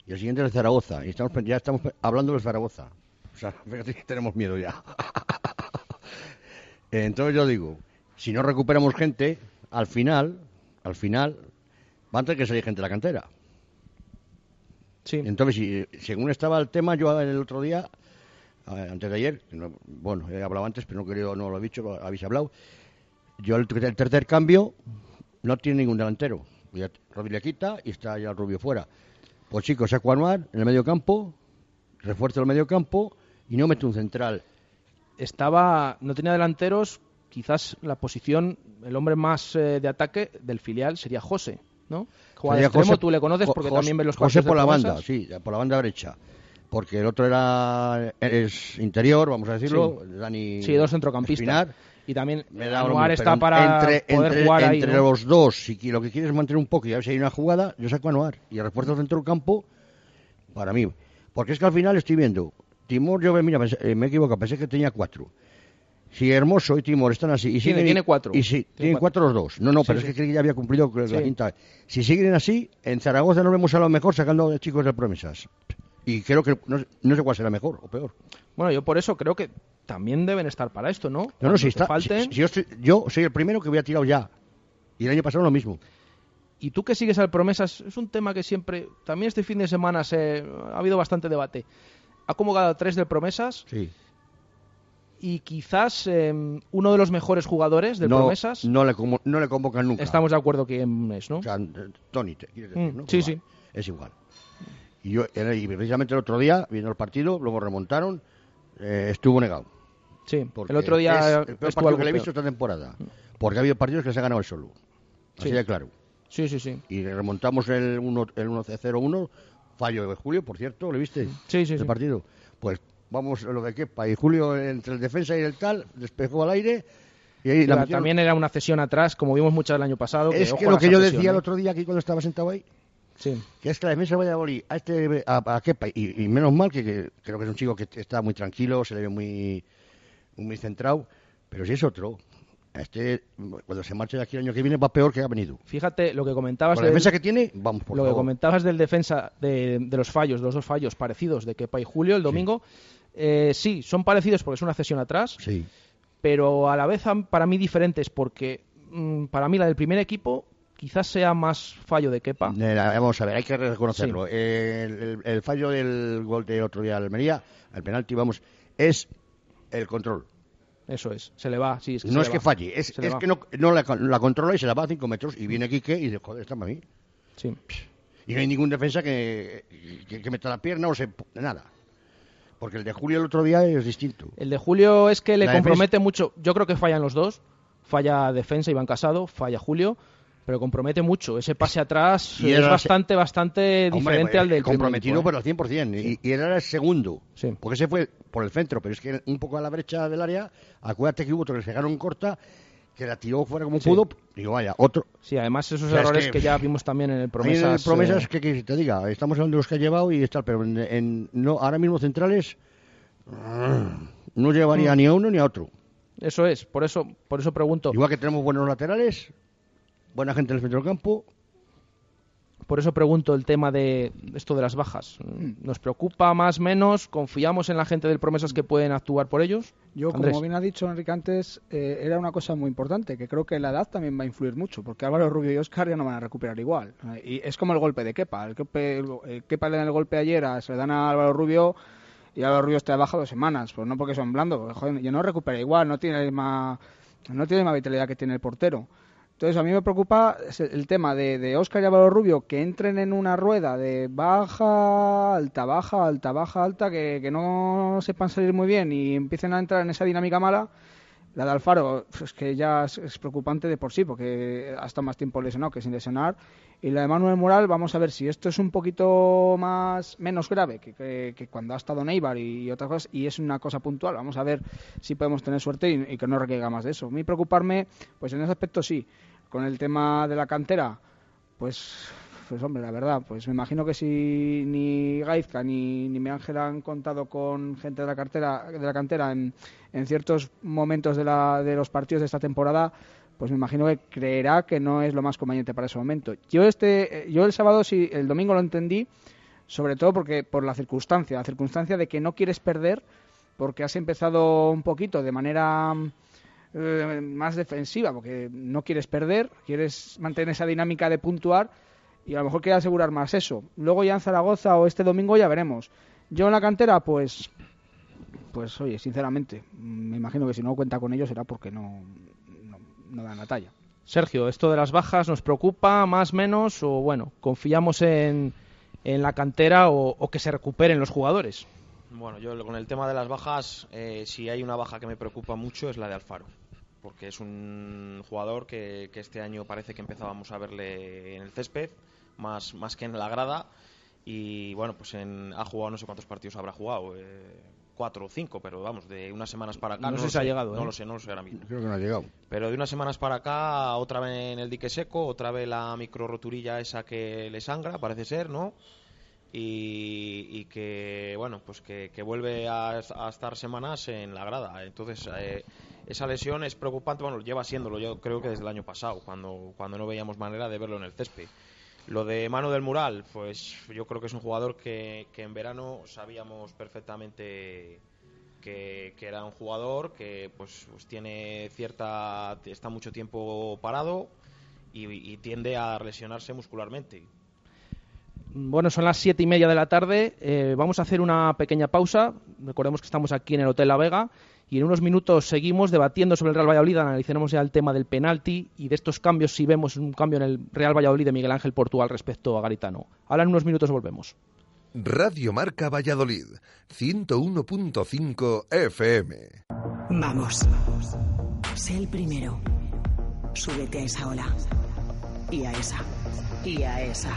y el siguiente es el Zaragoza. Y estamos, ya estamos hablando del Zaragoza. O sea, (laughs) tenemos miedo ya. (laughs) Entonces yo digo, si no recuperamos gente, al final, al final, va a tener que salir gente de la cantera. Sí. Entonces, si, según estaba el tema, yo el otro día, eh, antes de ayer, bueno, he hablado antes, pero no, querido, no lo he dicho, habéis hablado, yo el, el tercer cambio no tiene ningún delantero. Rodri le quita y está ya el Rubio fuera. Pues chicos, saco a Anuar en el medio campo, refuerzo el medio campo y no mete un central. Estaba, no tenía delanteros, quizás la posición, el hombre más eh, de ataque del filial sería José, ¿no? Juega de Sería extremo, José- tú le conoces porque José- también ves los José por de la banda, sí, por la banda derecha. Porque el otro era es interior, vamos a decirlo, Dani Sí, dos centrocampistas. Espinar. Y también Me da lo Anuar mismo, está para entre, poder entre- jugar ahí, entre ¿no? los dos, si lo que quieres es mantener un poco y a ver si hay una jugada, yo saco a Anuar y refuerzo el centro del campo para mí. Porque es que al final estoy viendo, Timor, yo mira, pensé- eh, me he equivocado, pensé que tenía cuatro. Si Hermoso y Timor están así y Tiene- siguen- tiene cuatro. Y si, Tiene tienen cuatro. los dos. No, no, Sí, pero sí. es que ya había cumplido la Sí. quinta. Si siguen así, en Zaragoza nos vemos a lo mejor sacando de chicos de promesas. Y creo que no, sé- no sé cuál será mejor o peor. Bueno, yo por eso creo que también deben estar para esto, ¿no? No, no, si está. falten. si- si yo, soy, yo soy el primero que voy a tirar ya. Y el año pasado lo mismo. Y tú que sigues al Promesas, es un tema que siempre, también este fin de semana se, ha habido bastante debate. Ha convocado a tres del Promesas Sí. y quizás eh, uno de los mejores jugadores no, Promesas, No le, no le convocan nunca. estamos de acuerdo quién es, ¿no? O sea, Tony, te quieres decir, Mm, ¿no? sí, Pues sí. va, Es igual. Y, yo, y precisamente el otro día, viendo el partido, luego remontaron, eh, estuvo negado. sí, Porque el otro día es el peor partido que le he visto esta temporada. Porque ha habido partidos que se ha ganado el solo. Así Sí. de claro. Sí, sí, sí. Y remontamos el 1 el 1-0-1, fallo de Julio, por cierto, ¿le viste? Sí, sí, El sí. partido. Pues vamos a lo de Kepa. Y Julio, entre el defensa y el tal, despejó al aire. Y ahí la también era una cesión atrás, como vimos muchas el año pasado. Es que lo que yo decía el ¿eh? otro día aquí cuando estaba sentado ahí, Sí. que es que la defensa de Valladolid a este a, a Kepa y, y menos mal que, que creo que es un chico que está muy tranquilo se le ve muy muy centrado pero si es otro este cuando se marche de aquí el año que viene va peor que ha venido. Fíjate lo que comentabas con la del- defensa que tiene vamos por lo que comentabas del defensa de, de los fallos, los dos fallos parecidos de Kepa y Julio el domingo. eh, sí, son parecidos porque es una cesión atrás, sí. pero a la vez para mí diferentes porque mm, para mí la del primer equipo quizás sea más fallo de Kepa. Eh, vamos a ver hay que reconocerlo. Eh, el, el- el fallo del gol de otro día de Almería el penalti vamos es el control Eso es, se le va, sí, es que no es que falle es, es que no, no la, la controla y se la va a 5 metros y viene Quique y dice joder está para mí Sí. Y no hay ningún defensa que, que, que meta la pierna o se... Nada. Porque el de Julio el otro día es distinto. El de Julio es que le La compromete mucho. Yo creo que fallan los dos. Falla defensa Iván Casado, falla Julio, pero compromete mucho. Ese pase atrás Y es bastante, bastante Hombre, diferente pues, al del comprometido pero al 100%. Y, y era el segundo. Sí. Porque ese fue por el centro, pero es que un poco a la brecha del área, acuérdate que hubo otro que se dejaron corta, que la tiró fuera como Sí. pudo. Digo, vaya, otro. Sí, además esos O sea, es errores que... que- ya vimos también en el Ahí en Promesas. el promesas, eh, que, que te diga, estamos hablando de los que ha llevado y está, pero en, en- no, ahora mismo centrales no llevaría Mm. ni a uno ni a otro. Eso es, por eso, por eso pregunto. Igual que tenemos buenos laterales, buena gente en el centro del campo, Por eso pregunto el tema de esto de las bajas. ¿Nos preocupa más menos? ¿Confiamos en la gente del Promesas que pueden actuar por ellos? Yo, Andrés. como bien ha dicho Enrique antes, eh, era una cosa muy importante, que creo que la edad también va a influir mucho, porque Álvaro Rubio y Oscar ya no van a recuperar igual. Eh, Y es como el golpe de Kepa. El, Kepa, el Kepa le dan el golpe ayer, a- se le dan a Álvaro Rubio y Álvaro Rubio está de baja dos semanas. Pues no porque son blandos, joder, ya no recupera igual, no tiene la misma, no tiene la misma vitalidad que tiene el portero. Entonces, a mí me preocupa el tema de, Oscar y Álvaro Rubio que entren en una rueda de baja, alta, baja, alta, baja, alta, que, que no sepan salir muy bien y empiecen a entrar en esa dinámica mala. La de Alfaro es que ya es, es preocupante de por sí, porque ha estado más tiempo lesionado que sin lesionar. Y la de Manuel Moral, vamos a ver si esto es un poquito más menos grave que, que- cuando ha estado Neibar y, otras cosas, y es una cosa puntual. Vamos a ver si podemos tener suerte y, que no recaiga más de eso. A mí preocuparme, pues en ese aspecto sí. Con el tema de la cantera, pues, pues hombre, la verdad, pues me imagino que si ni Gaizka ni, ni mi Ángel han contado con gente de la cartera, de la cantera en, en ciertos momentos de, la, de los partidos de esta temporada, pues me imagino que creerá que no es lo más conveniente para ese momento. Yo este, yo el sábado sí, el domingo lo entendí, sobre todo porque por la circunstancia, la circunstancia de que no quieres perder, porque has empezado un poquito de manera eh, más defensiva, porque no quieres perder, quieres mantener esa dinámica de puntuar, y a lo mejor quiere asegurar más eso. Luego ya en Zaragoza o este domingo ya veremos. Yo en la cantera, pues, pues oye, sinceramente, me imagino que si no cuenta con ellos será porque no, no, la talla. Sergio, esto de las bajas nos preocupa más menos o bueno, confiamos en, en la cantera o, que se recuperen los jugadores. Bueno, yo con el tema de las bajas, eh, si hay una baja que me preocupa mucho es la de Alfaro, porque es un jugador que, que este año parece que empezábamos a verle en el césped, más, más que en la grada, y bueno, pues en, ha jugado no sé cuántos partidos habrá jugado, eh, cuatro o cinco, pero vamos, de unas semanas para acá. No sé lo si ha llegado, No ¿eh? lo sé, no lo sé ahora mismo. Creo que no ha llegado. Pero de unas semanas para acá, otra vez en el dique seco, otra vez la micro roturilla esa que le sangra, parece ser, ¿no? Y, y que, bueno, pues que, que vuelve a, a estar semanas en la grada. Entonces, eh, esa lesión es preocupante, bueno, lleva siéndolo yo creo que desde el año pasado, cuando, cuando no veíamos manera de verlo en el césped. Lo de Mano del Mural, pues yo creo que es un jugador que, en verano sabíamos perfectamente que, era un jugador que pues, pues tiene cierta está mucho tiempo parado y, y tiende a lesionarse muscularmente Bueno, son las siete y media de la tarde. eh, vamos a hacer una pequeña pausa. Recordemos que estamos aquí en el Hotel La Vega y en unos minutos seguimos debatiendo sobre el Real Valladolid. Analizaremos ya el tema del penalti y de estos cambios, si vemos un cambio en el Real Valladolid de Miguel Ángel Portugal respecto a Garitano. Ahora en unos minutos volvemos. Radio Marca Valladolid, 101.5 FM. Vamos. Sé el primero. Súbete a esa ola. Y a esa. Y a esa.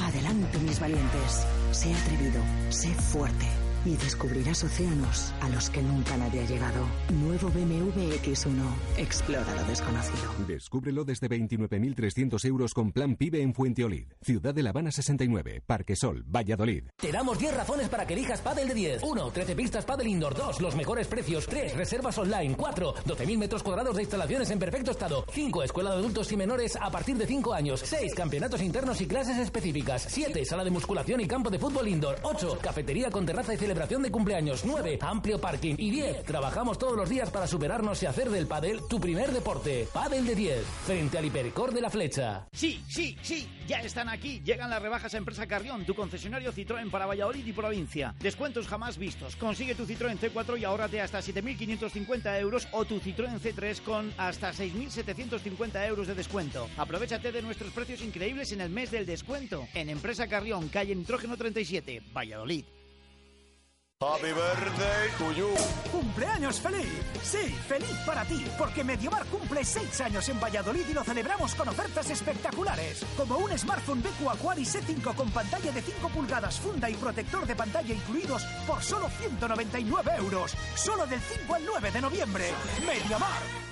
Adelante, mis valientes. Sé atrevido. Sé fuerte. Y descubrirás océanos a los que nunca nadie ha llegado. Nuevo BMW X1. Explora lo desconocido. Descúbrelo desde 29.300 euros con plan PIBE en Fuenteolid. Ciudad de La Habana 69, Parque Sol, Valladolid. Te damos 10 razones para que elijas Padel de 10. 1. 13 pistas Padel Indoor. 2. Los mejores precios. 3. Reservas online. 4. 12.000 metros cuadrados de instalaciones en perfecto estado. 5. Escuela de adultos y menores a partir de 5 años. 6. Campeonatos internos y clases específicas. 7. Sala de musculación y campo de fútbol indoor. 8. Cafetería con terraza y celebración de cumpleaños. 9. Amplio parking. Y 10. Trabajamos todos los días para superarnos y hacer del pádel tu primer deporte. Padel de 10. Frente al Hipercor de la Flecha. Sí, sí, sí, ya están aquí. Llegan las rebajas a Empresa Carrión, tu concesionario Citroën para Valladolid y provincia. Descuentos jamás vistos. Consigue tu Citroën C4 y ahórrate hasta 7.550 euros o tu Citroën C3 con hasta 6.750 euros de descuento. Aprovechate de nuestros precios increíbles en el mes del descuento. En Empresa Carrión, calle Nitrógeno 37, Valladolid. Happy birthday to you. ¡Cumpleaños feliz! Sí, feliz para ti, porque Mediamar cumple 6 años en Valladolid y lo celebramos con ofertas espectaculares, como un smartphone BQ Aquaris E5 con pantalla de 5 pulgadas, funda y protector de pantalla incluidos por solo 199 euros, solo del 5 al 9 de noviembre. Mediamar.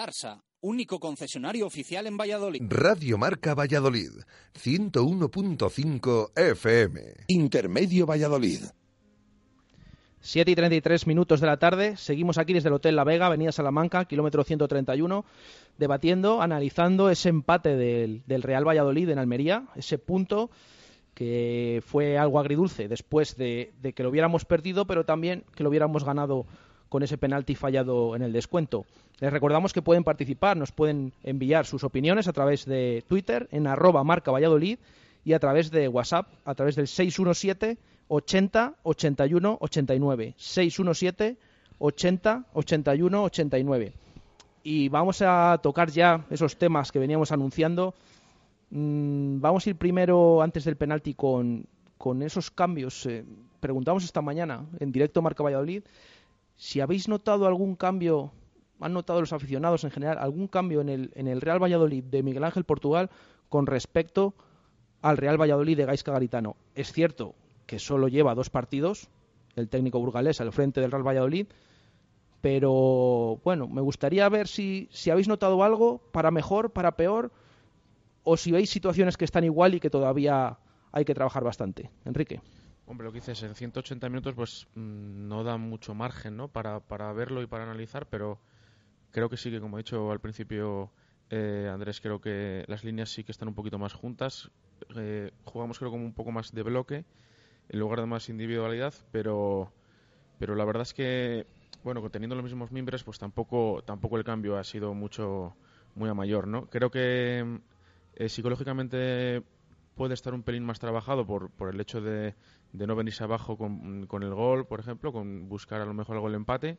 Adarsa, único concesionario oficial en Valladolid. Radio Marca Valladolid, 101.5 FM. Intermedio Valladolid. 7 y 33 minutos de la tarde. Seguimos aquí desde el Hotel La Vega, Avenida Salamanca, kilómetro 131, debatiendo, analizando ese empate del, del Real Valladolid en Almería, ese punto que fue algo agridulce después de, de que lo hubiéramos perdido, pero también que lo hubiéramos ganado con ese penalti fallado en el descuento. Les recordamos que pueden participar, nos pueden enviar sus opiniones a través de Twitter en arroba marca Valladolid y a través de WhatsApp a través del 617 80 81 89 617 80 81 89 y vamos a tocar ya esos temas que veníamos anunciando. Mm, vamos a ir primero antes del penalti con, con esos cambios. Eh, preguntamos esta mañana en directo Marca Valladolid si habéis notado algún cambio han notado los aficionados en general algún cambio en el, en el Real Valladolid de Miguel Ángel Portugal con respecto al Real Valladolid de Gaisca Garitano es cierto que solo lleva dos partidos, el técnico burgalés al frente del Real Valladolid, pero bueno, me gustaría ver si, si habéis notado algo para mejor, para peor, o si veis situaciones que están igual y que todavía hay que trabajar bastante. Enrique. Hombre, lo que dices, en 180 minutos pues mm, no da mucho margen ¿no? para, para verlo y para analizar, pero creo que sí que, como he dicho al principio, eh, Andrés, creo que las líneas sí que están un poquito más juntas. Eh, jugamos creo como un poco más de bloque en lugar de más individualidad, pero, pero la verdad es que, bueno, teniendo los mismos miembros, pues tampoco, tampoco el cambio ha sido mucho, muy a mayor, ¿no? Creo que eh, psicológicamente puede estar un pelín más trabajado por, por el hecho de, de no venirse abajo con, con, el gol, por ejemplo, con buscar a lo mejor algo el empate,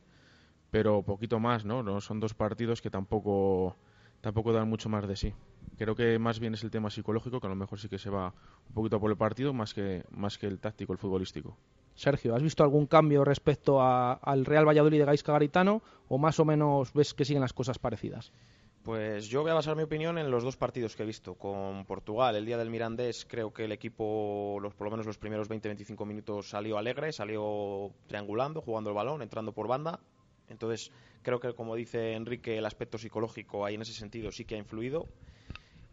pero poquito más, ¿no? no son dos partidos que tampoco tampoco dan mucho más de sí. Creo que más bien es el tema psicológico, que a lo mejor sí que se va un poquito por el partido, más que, más que el táctico, el futbolístico. Sergio, ¿has visto algún cambio respecto al Real Valladolid de Gaisca Garitano o más o menos ves que siguen las cosas parecidas? Pues yo voy a basar mi opinión en los dos partidos que he visto. Con Portugal, el día del Mirandés, creo que el equipo, los, por lo menos los primeros 20-25 minutos, salió alegre, salió triangulando, jugando el balón, entrando por banda. Entonces, creo que, como dice Enrique, el aspecto psicológico ahí en ese sentido sí que ha influido.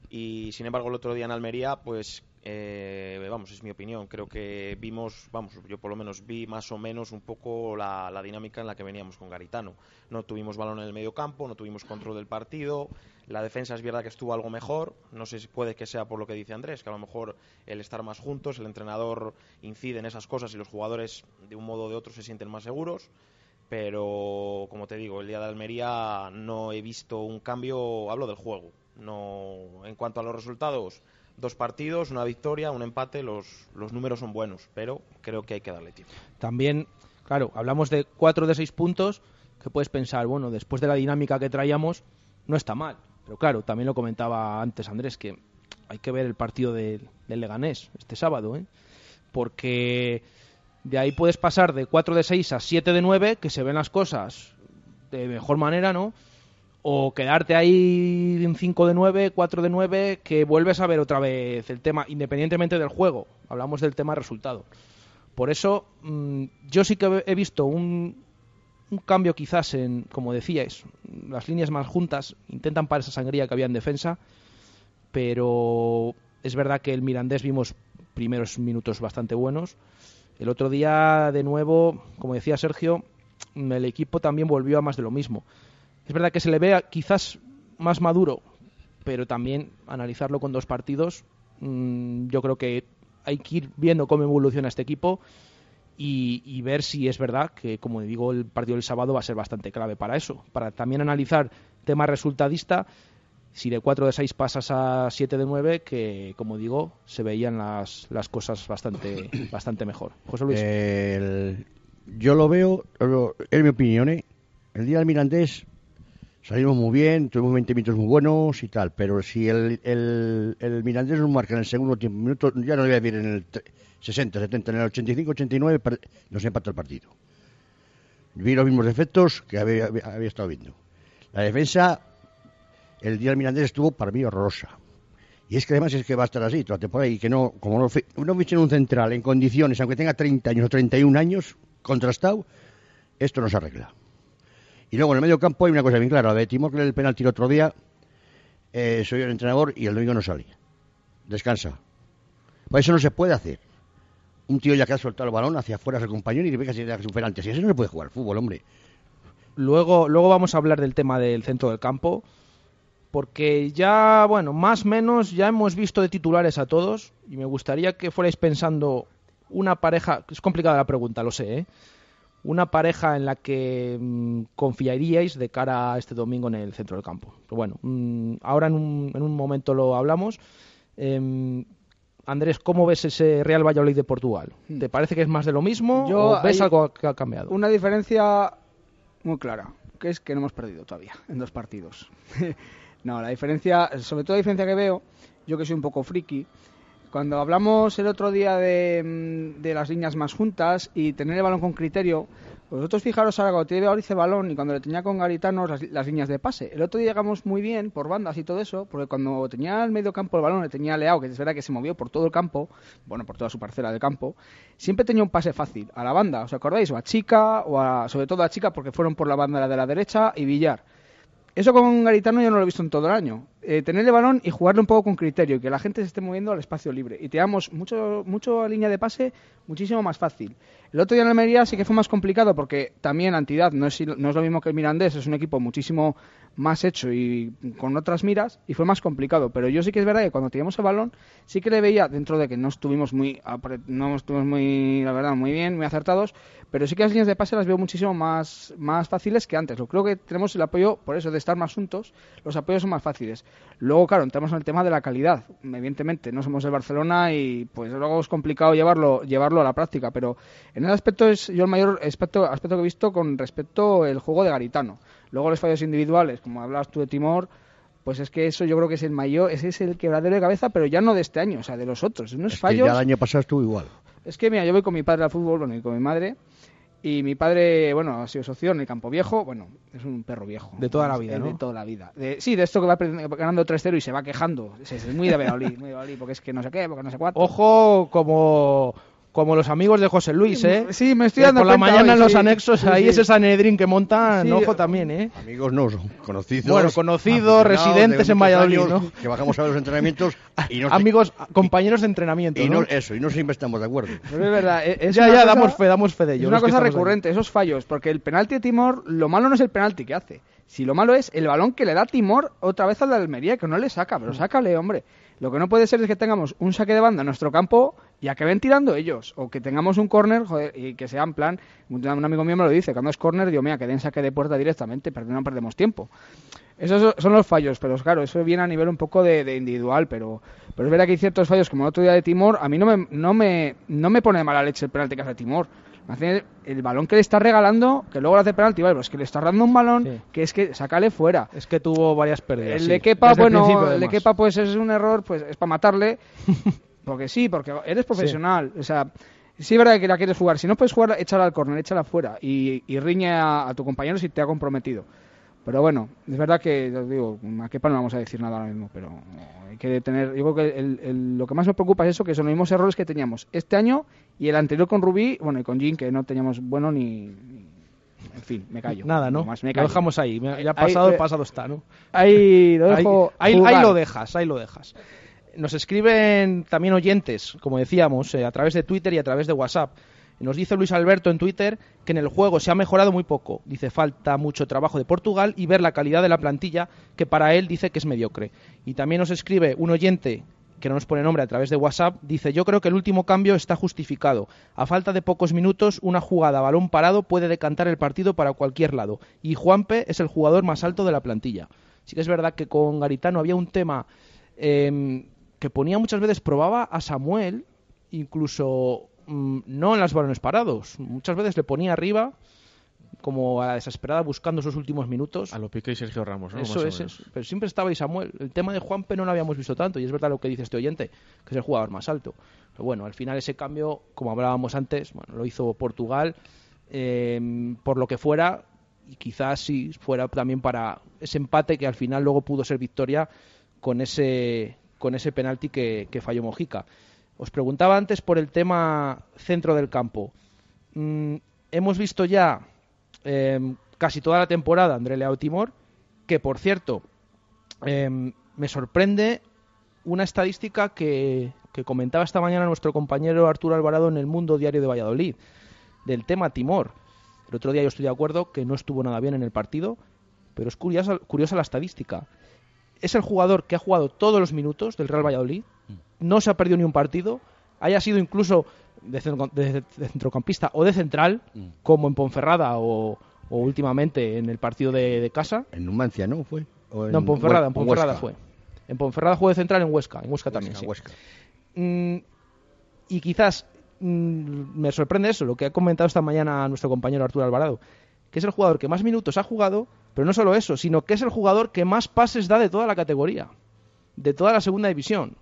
Y, sin embargo, el otro día en Almería, pues eh, vamos, es mi opinión. Creo que vimos, vamos, yo por lo menos vi más o menos un poco la, dinámica en la que veníamos con Garitano. No tuvimos balón en el medio campo, no tuvimos control del partido. La defensa es verdad que estuvo algo mejor. No sé si puede que sea por lo que dice Andrés, que a lo mejor el estar más juntos, el entrenador incide en esas cosas y los jugadores de un modo o de otro se sienten más seguros. Pero, como te digo, el día de Almería no he visto un cambio, hablo del juego. No, en cuanto a los resultados, dos partidos, una victoria, un empate, los, los números son buenos, pero creo que hay que darle tiempo. También, claro, hablamos de cuatro de seis puntos, que puedes pensar, bueno, después de la dinámica que traíamos, no está mal. Pero claro, también lo comentaba antes Andrés, que hay que ver el partido de, del Leganés este sábado, ¿eh? porque de ahí puedes pasar de 4 de 6 a 7 de 9, que se ven las cosas de mejor manera, ¿no? O quedarte ahí en 5 de 9, 4 de 9, que vuelves a ver otra vez el tema, independientemente del juego. Hablamos del tema resultado. Por eso, mmm, yo sí que he visto un, un cambio quizás en, como decíais, las líneas más juntas intentan para esa sangría que había en defensa, pero es verdad que el Mirandés vimos primeros minutos bastante buenos. El otro día, de nuevo, como decía Sergio, el equipo también volvió a más de lo mismo. Es verdad que se le ve quizás más maduro, pero también analizarlo con dos partidos, mmm, yo creo que hay que ir viendo cómo evoluciona este equipo y, y, ver si es verdad que, como digo, el partido del sábado va a ser bastante clave para eso, para también analizar tema resultadista, si de 4 de 6 pasas a 7 de 9, que, como digo, se veían las, las cosas bastante, (coughs) bastante mejor. José Luis. El, yo lo veo, es mi opinión, ¿eh? el día del Mirandés salimos muy bien, tuvimos 20 minutos muy buenos y tal, pero si el, el, el Mirandés nos marca en el segundo tiempo, minuto, ya no voy a decir en el 60, 70, en el 85, 89 nos empata el partido. Vi los mismos defectos que había, había, estado viendo. La defensa, el día del Mirandés estuvo para mí horrorosa. Y es que además es que va a estar así toda la temporada y que no, como no, no fichen un central en condiciones, aunque tenga 30 años o 31 años, contrastado, esto no se arregla. Y luego en el medio campo hay una cosa bien clara, la de Timor que el penalti el otro día, eh, soy el entrenador y el domingo no salí. Descansa. Pues eso no se puede hacer un tío ya que ha soltado el balón hacia afuera a su compañero y le pega si es un penalti. Si eso no se puede jugar fútbol, hombre. Luego, luego vamos a hablar del tema del centro del campo, porque ya, bueno, más o menos ya hemos visto de titulares a todos y me gustaría que fuerais pensando una pareja, es complicada la pregunta, lo sé, ¿eh? Una pareja en la que mmm, confiaríais de cara a este domingo en el centro del campo. Pero bueno, mmm, ahora en un, en un, momento lo hablamos. Eh, Andrés, ¿cómo ves ese Real Valladolid de Portugal? ¿Te parece que es más de lo mismo Yo, o ves algo que ha cambiado? Una diferencia muy clara, que es que no hemos perdido todavía en dos partidos. (laughs) no, la diferencia, sobre todo la diferencia que veo, yo que soy un poco friki, cuando hablamos el otro día de, de las líneas más juntas y tener el balón con criterio, vosotros fijaros ahora cuando tiene Mauricio balón y cuando le tenía con Garitano las, las, líneas de pase. El otro día llegamos muy bien por bandas y todo eso, porque cuando tenía el medio campo el balón, le tenía Leao, que es verdad que se movió por todo el campo, bueno, por toda su parcela de campo, siempre tenía un pase fácil a la banda, ¿os acordáis? O a Chica, o a, sobre todo a Chica, porque fueron por la banda de la derecha y Villar. Eso con Garitano yo no lo he visto en todo el año. Eh, tener el balón y jugarlo un poco con criterio, que la gente se esté moviendo al espacio libre. Y te damos mucho, mucho línea de pase, muchísimo más fácil. El otro día en Almería sí que fue más complicado porque también Antidad no es, no es lo mismo que el Mirandés, es un equipo muchísimo más hecho y con otras miras y fue más complicado. Pero yo sí que es verdad que cuando teníamos el balón sí que le veía, dentro de que no estuvimos muy, no estuvimos muy, la verdad, muy bien, muy acertados, pero sí que las líneas de pase las veo muchísimo más, más fáciles que antes. Lo creo que tenemos el apoyo, por eso de estar más juntos, los apoyos son más fáciles. Luego, claro, entramos en el tema de la calidad. Evidentemente, no somos el Barcelona y pues luego es complicado llevarlo, llevarlo a la práctica, pero en ese aspecto es yo el mayor aspecto, aspecto que he visto con respecto al juego de Garitano. Luego los fallos individuales, como hablabas tú de Timor, pues es que eso yo creo que es el mayor, ese es el quebradero de cabeza, pero ya no de este año, o sea, de los otros. Unos Es que fallos. ya el año pasado estuvo igual. Es que, mira, yo voy con mi padre al fútbol, bueno, y con mi madre. Y mi padre, bueno, ha sido socio en el Campo Viejo. Bueno, es un perro viejo. De toda la vida, es ¿no? De toda la vida. De- sí, de esto que va ganando 3-0 y se va quejando. Es, es muy de Valladolid, muy de Valladolid, porque es que no sé qué, porque no sé cuánto. Ojo, como, como los amigos de José Luis, ¿eh? Sí, me estoy Que dando Por la mañana hoy, en los sí. anexos, Sí, ahí sí. ese Sanedrín que montan, Sí. ojo también, ¿eh? Amigos no, son conocidos. Bueno, conocidos, residentes de en Valladolid, años, ¿no? Que bajamos a los entrenamientos y no Amigos, compañeros de entrenamiento, y ¿no? no, eso, y no siempre estamos de acuerdo. Pero es verdad. e- Es Ya, ya, cosa- damos fe, damos fe de ello. Es una que cosa ahí. recurrente, esos fallos, porque el penalti de Timor, lo malo no es el penalti que hace. Si lo malo es el balón que le da Timor otra vez al de Almería, que no le saca, Mm. pero sácale, hombre. Lo que no puede ser es que tengamos un saque de banda en nuestro campo y acaben tirando ellos. O que tengamos un joder, y que sea en plan, un un amigo mío me lo dice, cuando es córner, digo, mira, que den saque de puerta directamente, pero no perdemos tiempo. Esos son- los fallos, pero claro, eso viene a nivel un poco de, de individual, pero, pero es verdad que hay ciertos fallos, como el otro día de Timor, a mí no me, no me, no me pone de mala leche el penalti que hace Timor. Hace el balón que le está regalando, que luego le hace penalti, vale, pero es que le está dando un balón que es que sácale fuera. Es que tuvo varias pérdidas. El sí. de Kepa, Desde el bueno, principio, el de. Kepa pues es un error, pues es para matarle, (laughs) porque sí, porque eres profesional, o sea, sí es verdad que la quieres jugar, si no puedes jugar, échala al córner, échala fuera y, y riñe a, a tu compañero si te ha comprometido. Pero bueno, es verdad que, os digo, a Kepa no vamos a decir nada ahora mismo, pero hay que tener, yo creo que el- el- lo que más me preocupa es eso, que son los mismos errores que teníamos este año y el anterior con Rubí, bueno, y con Jin, que no teníamos bueno ni... ni- en fin, me callo. Nada, ¿no? Más, me lo callo. dejamos ahí. Ya Ahí, pasado, eh, pasado está, ¿no? Ahí lo dejo Ahí, ahí- ahí lo dejas, ahí lo dejas. Nos escriben también oyentes, como decíamos, eh, a través de Twitter y a través de WhatsApp. Nos dice Luis Alberto en Twitter que en el juego se ha mejorado muy poco. Dice falta mucho trabajo de Portugal y ver la calidad de la plantilla, que para él dice que es mediocre. Y también nos escribe un oyente que no nos pone nombre a través de WhatsApp, dice yo creo que el último cambio está justificado. A falta de pocos minutos, una jugada a balón parado puede decantar el partido para cualquier lado. Y Juanpe es el jugador más alto de la plantilla. Sí que es verdad que con Garitano había un tema em, que ponía muchas veces, probaba a Samuel, incluso mm, no en los balones parados. Muchas veces le ponía arriba, como a la desesperada, buscando sus últimos minutos. A lo Piqué y Sergio Ramos, ¿no? Eso es. Pero siempre estaba ahí Samuel. El tema de Juanpe no lo habíamos visto tanto, y es verdad lo que dice este oyente, que es el jugador más alto. Pero bueno, al final ese cambio, como hablábamos antes, bueno, lo hizo Portugal, eh, por lo que fuera, y quizás si fuera también para ese empate que al final luego pudo ser victoria con ese, con ese penalti que, falló Mojica. Os preguntaba antes por el tema centro del campo. Mm, hemos visto ya eh, casi toda la temporada André Leao Timor, que por cierto, eh, me sorprende una estadística que, que comentaba esta mañana nuestro compañero Arturo Alvarado en el Mundo Diario de Valladolid, del tema Timor. El otro día yo estoy de acuerdo que no estuvo nada bien en el partido, pero es curiosa, curiosa la estadística. Es el jugador que ha jugado todos los minutos del Real Valladolid, no se ha perdido ni un partido, haya sido incluso de, centro- de- de centrocampista o de central, como en Ponferrada o, o últimamente en el partido de, de casa. En Numancia, ¿no? Fue. O No, en Ponferrada, en Ponferrada Huesca. fue. En Ponferrada jugó de central en Huesca, en Huesca, también, sí. Huesca. Mm, y quizás mm, me sorprende eso, lo que ha comentado esta mañana nuestro compañero Arturo Alvarado, que es el jugador que más minutos ha jugado, pero no solo eso, sino que es el jugador que más pases da de toda la categoría, de toda la segunda división.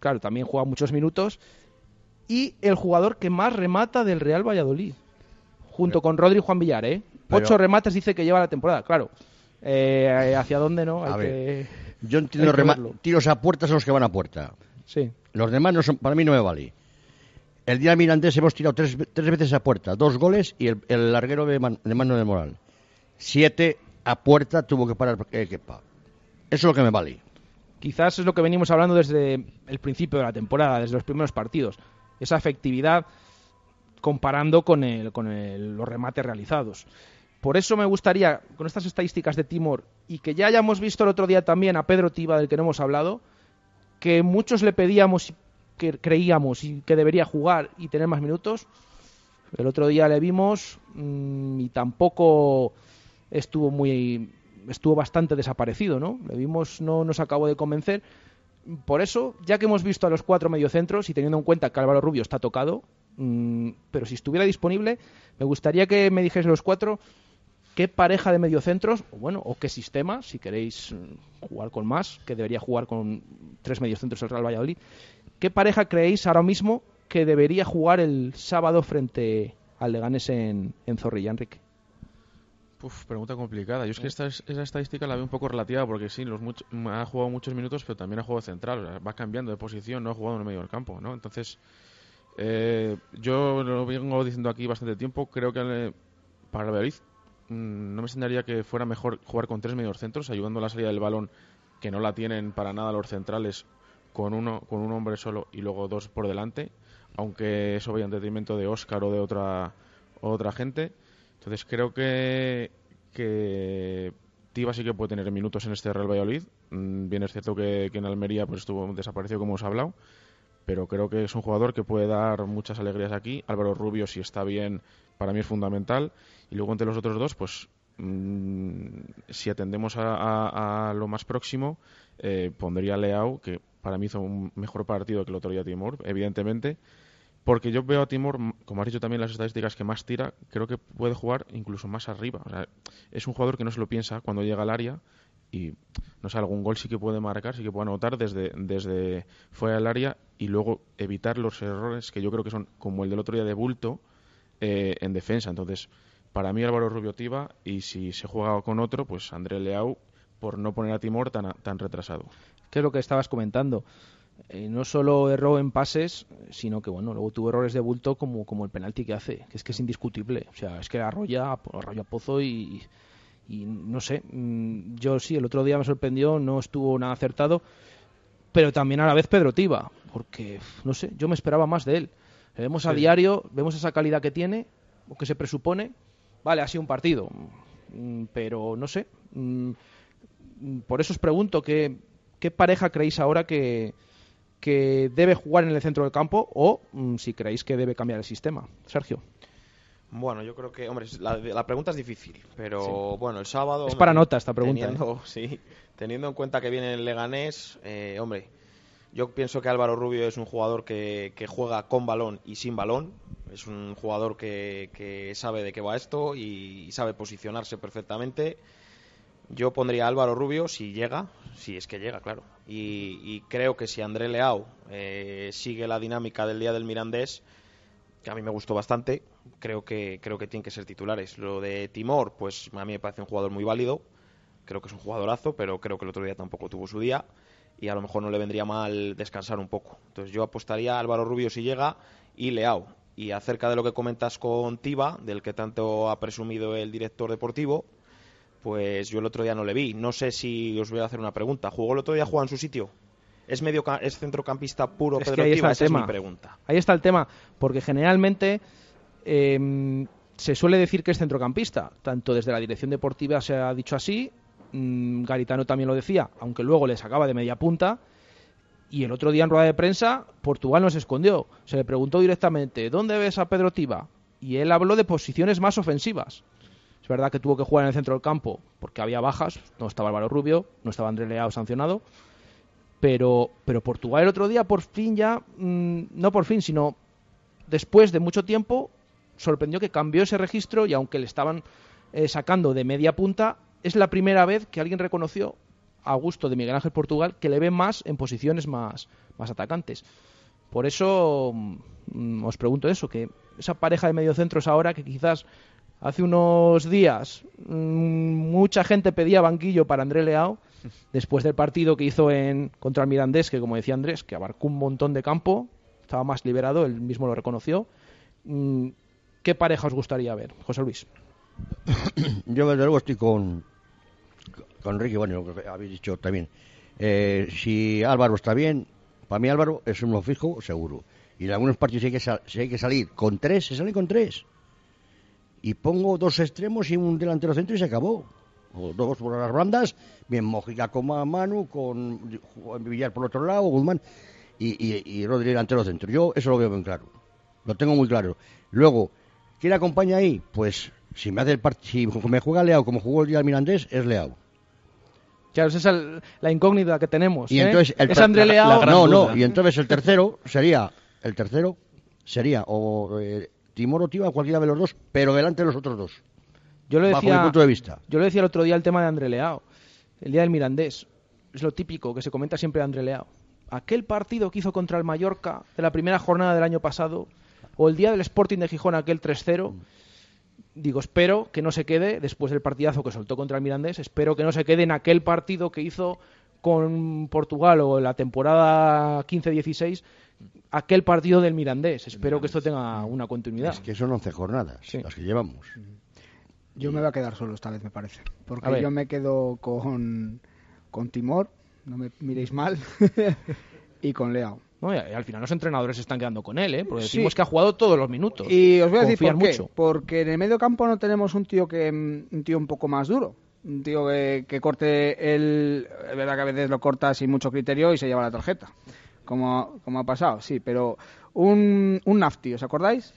Claro, también juega muchos minutos. Y el jugador que más remata del Real Valladolid, junto con Rodri y Juan Villar, ¿eh? Pero- Ocho remates dice que lleva la temporada, claro. Eh, ¿Hacia dónde no? Hay A ver, que- Yo (laughs) entiendo que tiros a puerta son los que van a puerta. Sí. Los demás no son, para mí no me vale. El día Mirandés hemos tirado tres, tres veces a puerta, dos goles y el, el larguero de, Man- de Manuel Moral. Siete a puerta tuvo que parar eh, Kepa. Eso es lo que me vale. Quizás es lo que venimos hablando desde el principio de la temporada, desde los primeros partidos. Esa efectividad comparando con, el, con el- los remates realizados. Por eso me gustaría, con estas estadísticas de Timor, y que ya hayamos visto el otro día también a Pedro Tiba, del que no hemos hablado, que muchos le pedíamos que creíamos y que debería jugar y tener más minutos. El otro día le vimos mm, y tampoco estuvo muy estuvo bastante desaparecido, ¿no? Le vimos no nos acabó de convencer. Por eso, ya que hemos visto a los cuatro mediocentros y teniendo en cuenta que Álvaro Rubio está tocado, mm, pero si estuviera disponible, me gustaría que me dijese los cuatro qué pareja de mediocentros, o bueno, o qué sistema, si queréis mm, jugar con más, que debería jugar con tres mediocentros el Real Valladolid, qué pareja creéis ahora mismo que debería jugar el sábado frente al Leganés en, en Zorrilla, Enrique? Uf, pregunta complicada. Yo es que esta, es- esa estadística la veo un poco relativa porque sí, los much- ha jugado muchos minutos, pero también ha jugado central. o sea, va cambiando de posición, no ha jugado en el medio del campo, ¿no? Entonces, eh, yo lo vengo diciendo aquí bastante tiempo. Creo que eh, para el Valladolid mm, no me extrañaría que fuera mejor jugar con tres mediocentros, ayudando a la salida del balón, que no la tienen para nada los centrales, con uno con un hombre solo y luego dos por delante, aunque eso vaya en detrimento de Óscar o de otra otra gente. Entonces creo que, que Tiva sí que puede tener minutos en este Real Valladolid. Mm, Bien es cierto que, en Almería pues estuvo desaparecido como hemos hablado, pero creo que es un jugador que puede dar muchas alegrías aquí. Álvaro Rubio si está bien para mí es fundamental y luego entre los otros dos pues mm, si atendemos a, lo más próximo eh, pondría Leao que para mí hizo un mejor partido que el otro día Timor evidentemente porque yo veo a Timor, como has dicho también las estadísticas que más tira, creo que puede jugar incluso más arriba. O sea, es un jugador que no se lo piensa cuando llega al área y, no sé, algún gol sí que puede marcar, sí que puede anotar desde, desde fuera del área y luego evitar los errores que yo creo que son como el del otro día de Bulto eh, en defensa. Entonces, para mí Álvaro Rubio Tiva y si se juega con otro, pues André Leao por no poner a Timor tan, tan retrasado. ¿Qué es lo que estabas comentando? Eh, no solo erró en pases, sino que bueno, luego tuvo errores de bulto como, como el penalti que hace, que es que es indiscutible. O sea, es que arrolla, arrolla Pozo y, y no sé. mm, Yo sí, el otro día me sorprendió, no estuvo nada acertado, pero también a la vez Pedro Tiba, porque no sé, yo me esperaba más de él. Le vemos a Sí. diario, vemos esa calidad que tiene, o que se presupone. Vale, ha sido un partido, mm, pero no sé. mm, Por eso os pregunto, ¿qué, qué pareja creéis ahora que, que debe jugar en el centro del campo o mm, si creéis que debe cambiar el sistema? Sergio. Bueno, yo creo que, hombre, la, la pregunta es difícil, pero bueno, el sábado... Es hombre, para nota esta pregunta, ¿eh? Teniendo, (laughs) sí, teniendo en cuenta que viene el Leganés, eh, hombre, yo pienso que Álvaro Rubio es un jugador que, que juega con balón y sin balón. Es un jugador que, que sabe de qué va esto y, y sabe posicionarse perfectamente. Yo pondría a Álvaro Rubio si llega, si es que llega, claro. Y, y creo que si André Leao eh, sigue la dinámica del día del Mirandés, que a mí me gustó bastante, creo que creo que tienen que ser titulares. Lo de Timor, pues a mí me parece un jugador muy válido, creo que es un jugadorazo, pero creo que el otro día tampoco tuvo su día y a lo mejor no le vendría mal descansar un poco. Entonces yo apostaría a Álvaro Rubio si llega y Leao. Y acerca de lo que comentas con Tiba, del que tanto ha presumido el director deportivo, pues yo el otro día no le vi. No sé si os voy a hacer una pregunta. ¿Jugó el otro día? ¿Jugó en su sitio? ¿Es medio es centrocampista puro Es que Pedro ahí Tiba? está el Esa es tema. mi pregunta. Ahí está el tema, porque generalmente eh, se suele decir que es centrocampista, tanto desde la dirección deportiva se ha dicho así, mm, Garitano también lo decía, aunque luego le sacaba de media punta, y el otro día en rueda de prensa Portugal no se escondió, se le preguntó directamente, ¿dónde ves a Pedro Tiba? Y él habló de posiciones más ofensivas. Es verdad que tuvo que jugar en el centro del campo porque había bajas, no estaba Álvaro Rubio, no estaba André Leao sancionado, pero, pero Portugal el otro día por fin ya, mm, no por fin, sino después de mucho tiempo, sorprendió que cambió ese registro y aunque le estaban eh, sacando de media punta, es la primera vez que alguien reconoció a gusto de Miguel Ángel Portugal que le ve más en posiciones más, más atacantes. Por eso mm, os pregunto eso, que esa pareja de mediocentros ahora que quizás hace unos días mm, mucha gente pedía banquillo para André Leao, después del partido que hizo en contra el Mirandés, que como decía Andrés, que abarcó un montón de campo, estaba más liberado, él mismo lo reconoció. Mm, ¿Qué pareja os gustaría ver, José Luis? (coughs) Yo desde luego estoy con, con Ricky, bueno, lo que habéis dicho también. Eh, si Álvaro está bien, para mí Álvaro es uno fijo, seguro. Y en algunos partidos si hay que, sal- si hay que salir con tres, se sale con tres. Y pongo dos extremos y un delantero centro y se acabó. O dos por las bandas, bien Mojica con Manu, con Villar por otro lado, Guzmán y, y, y Rodri delantero centro. Yo eso lo veo bien claro. Lo tengo muy claro. Luego, ¿quién acompaña ahí? Pues si me hace el si me juega Leao como jugó el día del Mirandés, es Leao. Claro, esa es el- la incógnita que tenemos. Y ¿eh? entonces el es André Leao. la- no, no, y entonces el tercero sería el tercero sería o eh, Timor o Tiva, cualquiera de los dos, pero delante de los otros dos. Yo lo bajo decía, mi punto de vista. Yo lo decía el otro día el tema de André Leao. El día del Mirandés. Es lo típico que se comenta siempre de André Leao. Aquel partido que hizo contra el Mallorca de la primera jornada del año pasado, o el día del Sporting de Gijón, aquel 3-0. Digo, espero que no se quede, después del partidazo que soltó contra el Mirandés, espero que no se quede en aquel partido que hizo con Portugal o en la temporada 15-16, aquel partido del Mirandés. Espero que esto tenga una continuidad. Es que son 11 jornadas las que llevamos. Yo me voy a quedar solo esta vez, me parece. Porque yo me quedo con, con Timor, no me miréis mal, (laughs) y con Leao. No, y al final los entrenadores se están quedando con él, ¿eh? Porque Sí. decimos que ha jugado todos los minutos. Y os voy a decir por qué. mucho. Porque en el medio campo no tenemos un tío que un tío un poco más duro. Un tío que, que corte el... Es verdad que a veces lo corta sin mucho criterio y se lleva la tarjeta. Como, como ha pasado, sí. Pero un, un Nafti, ¿os acordáis?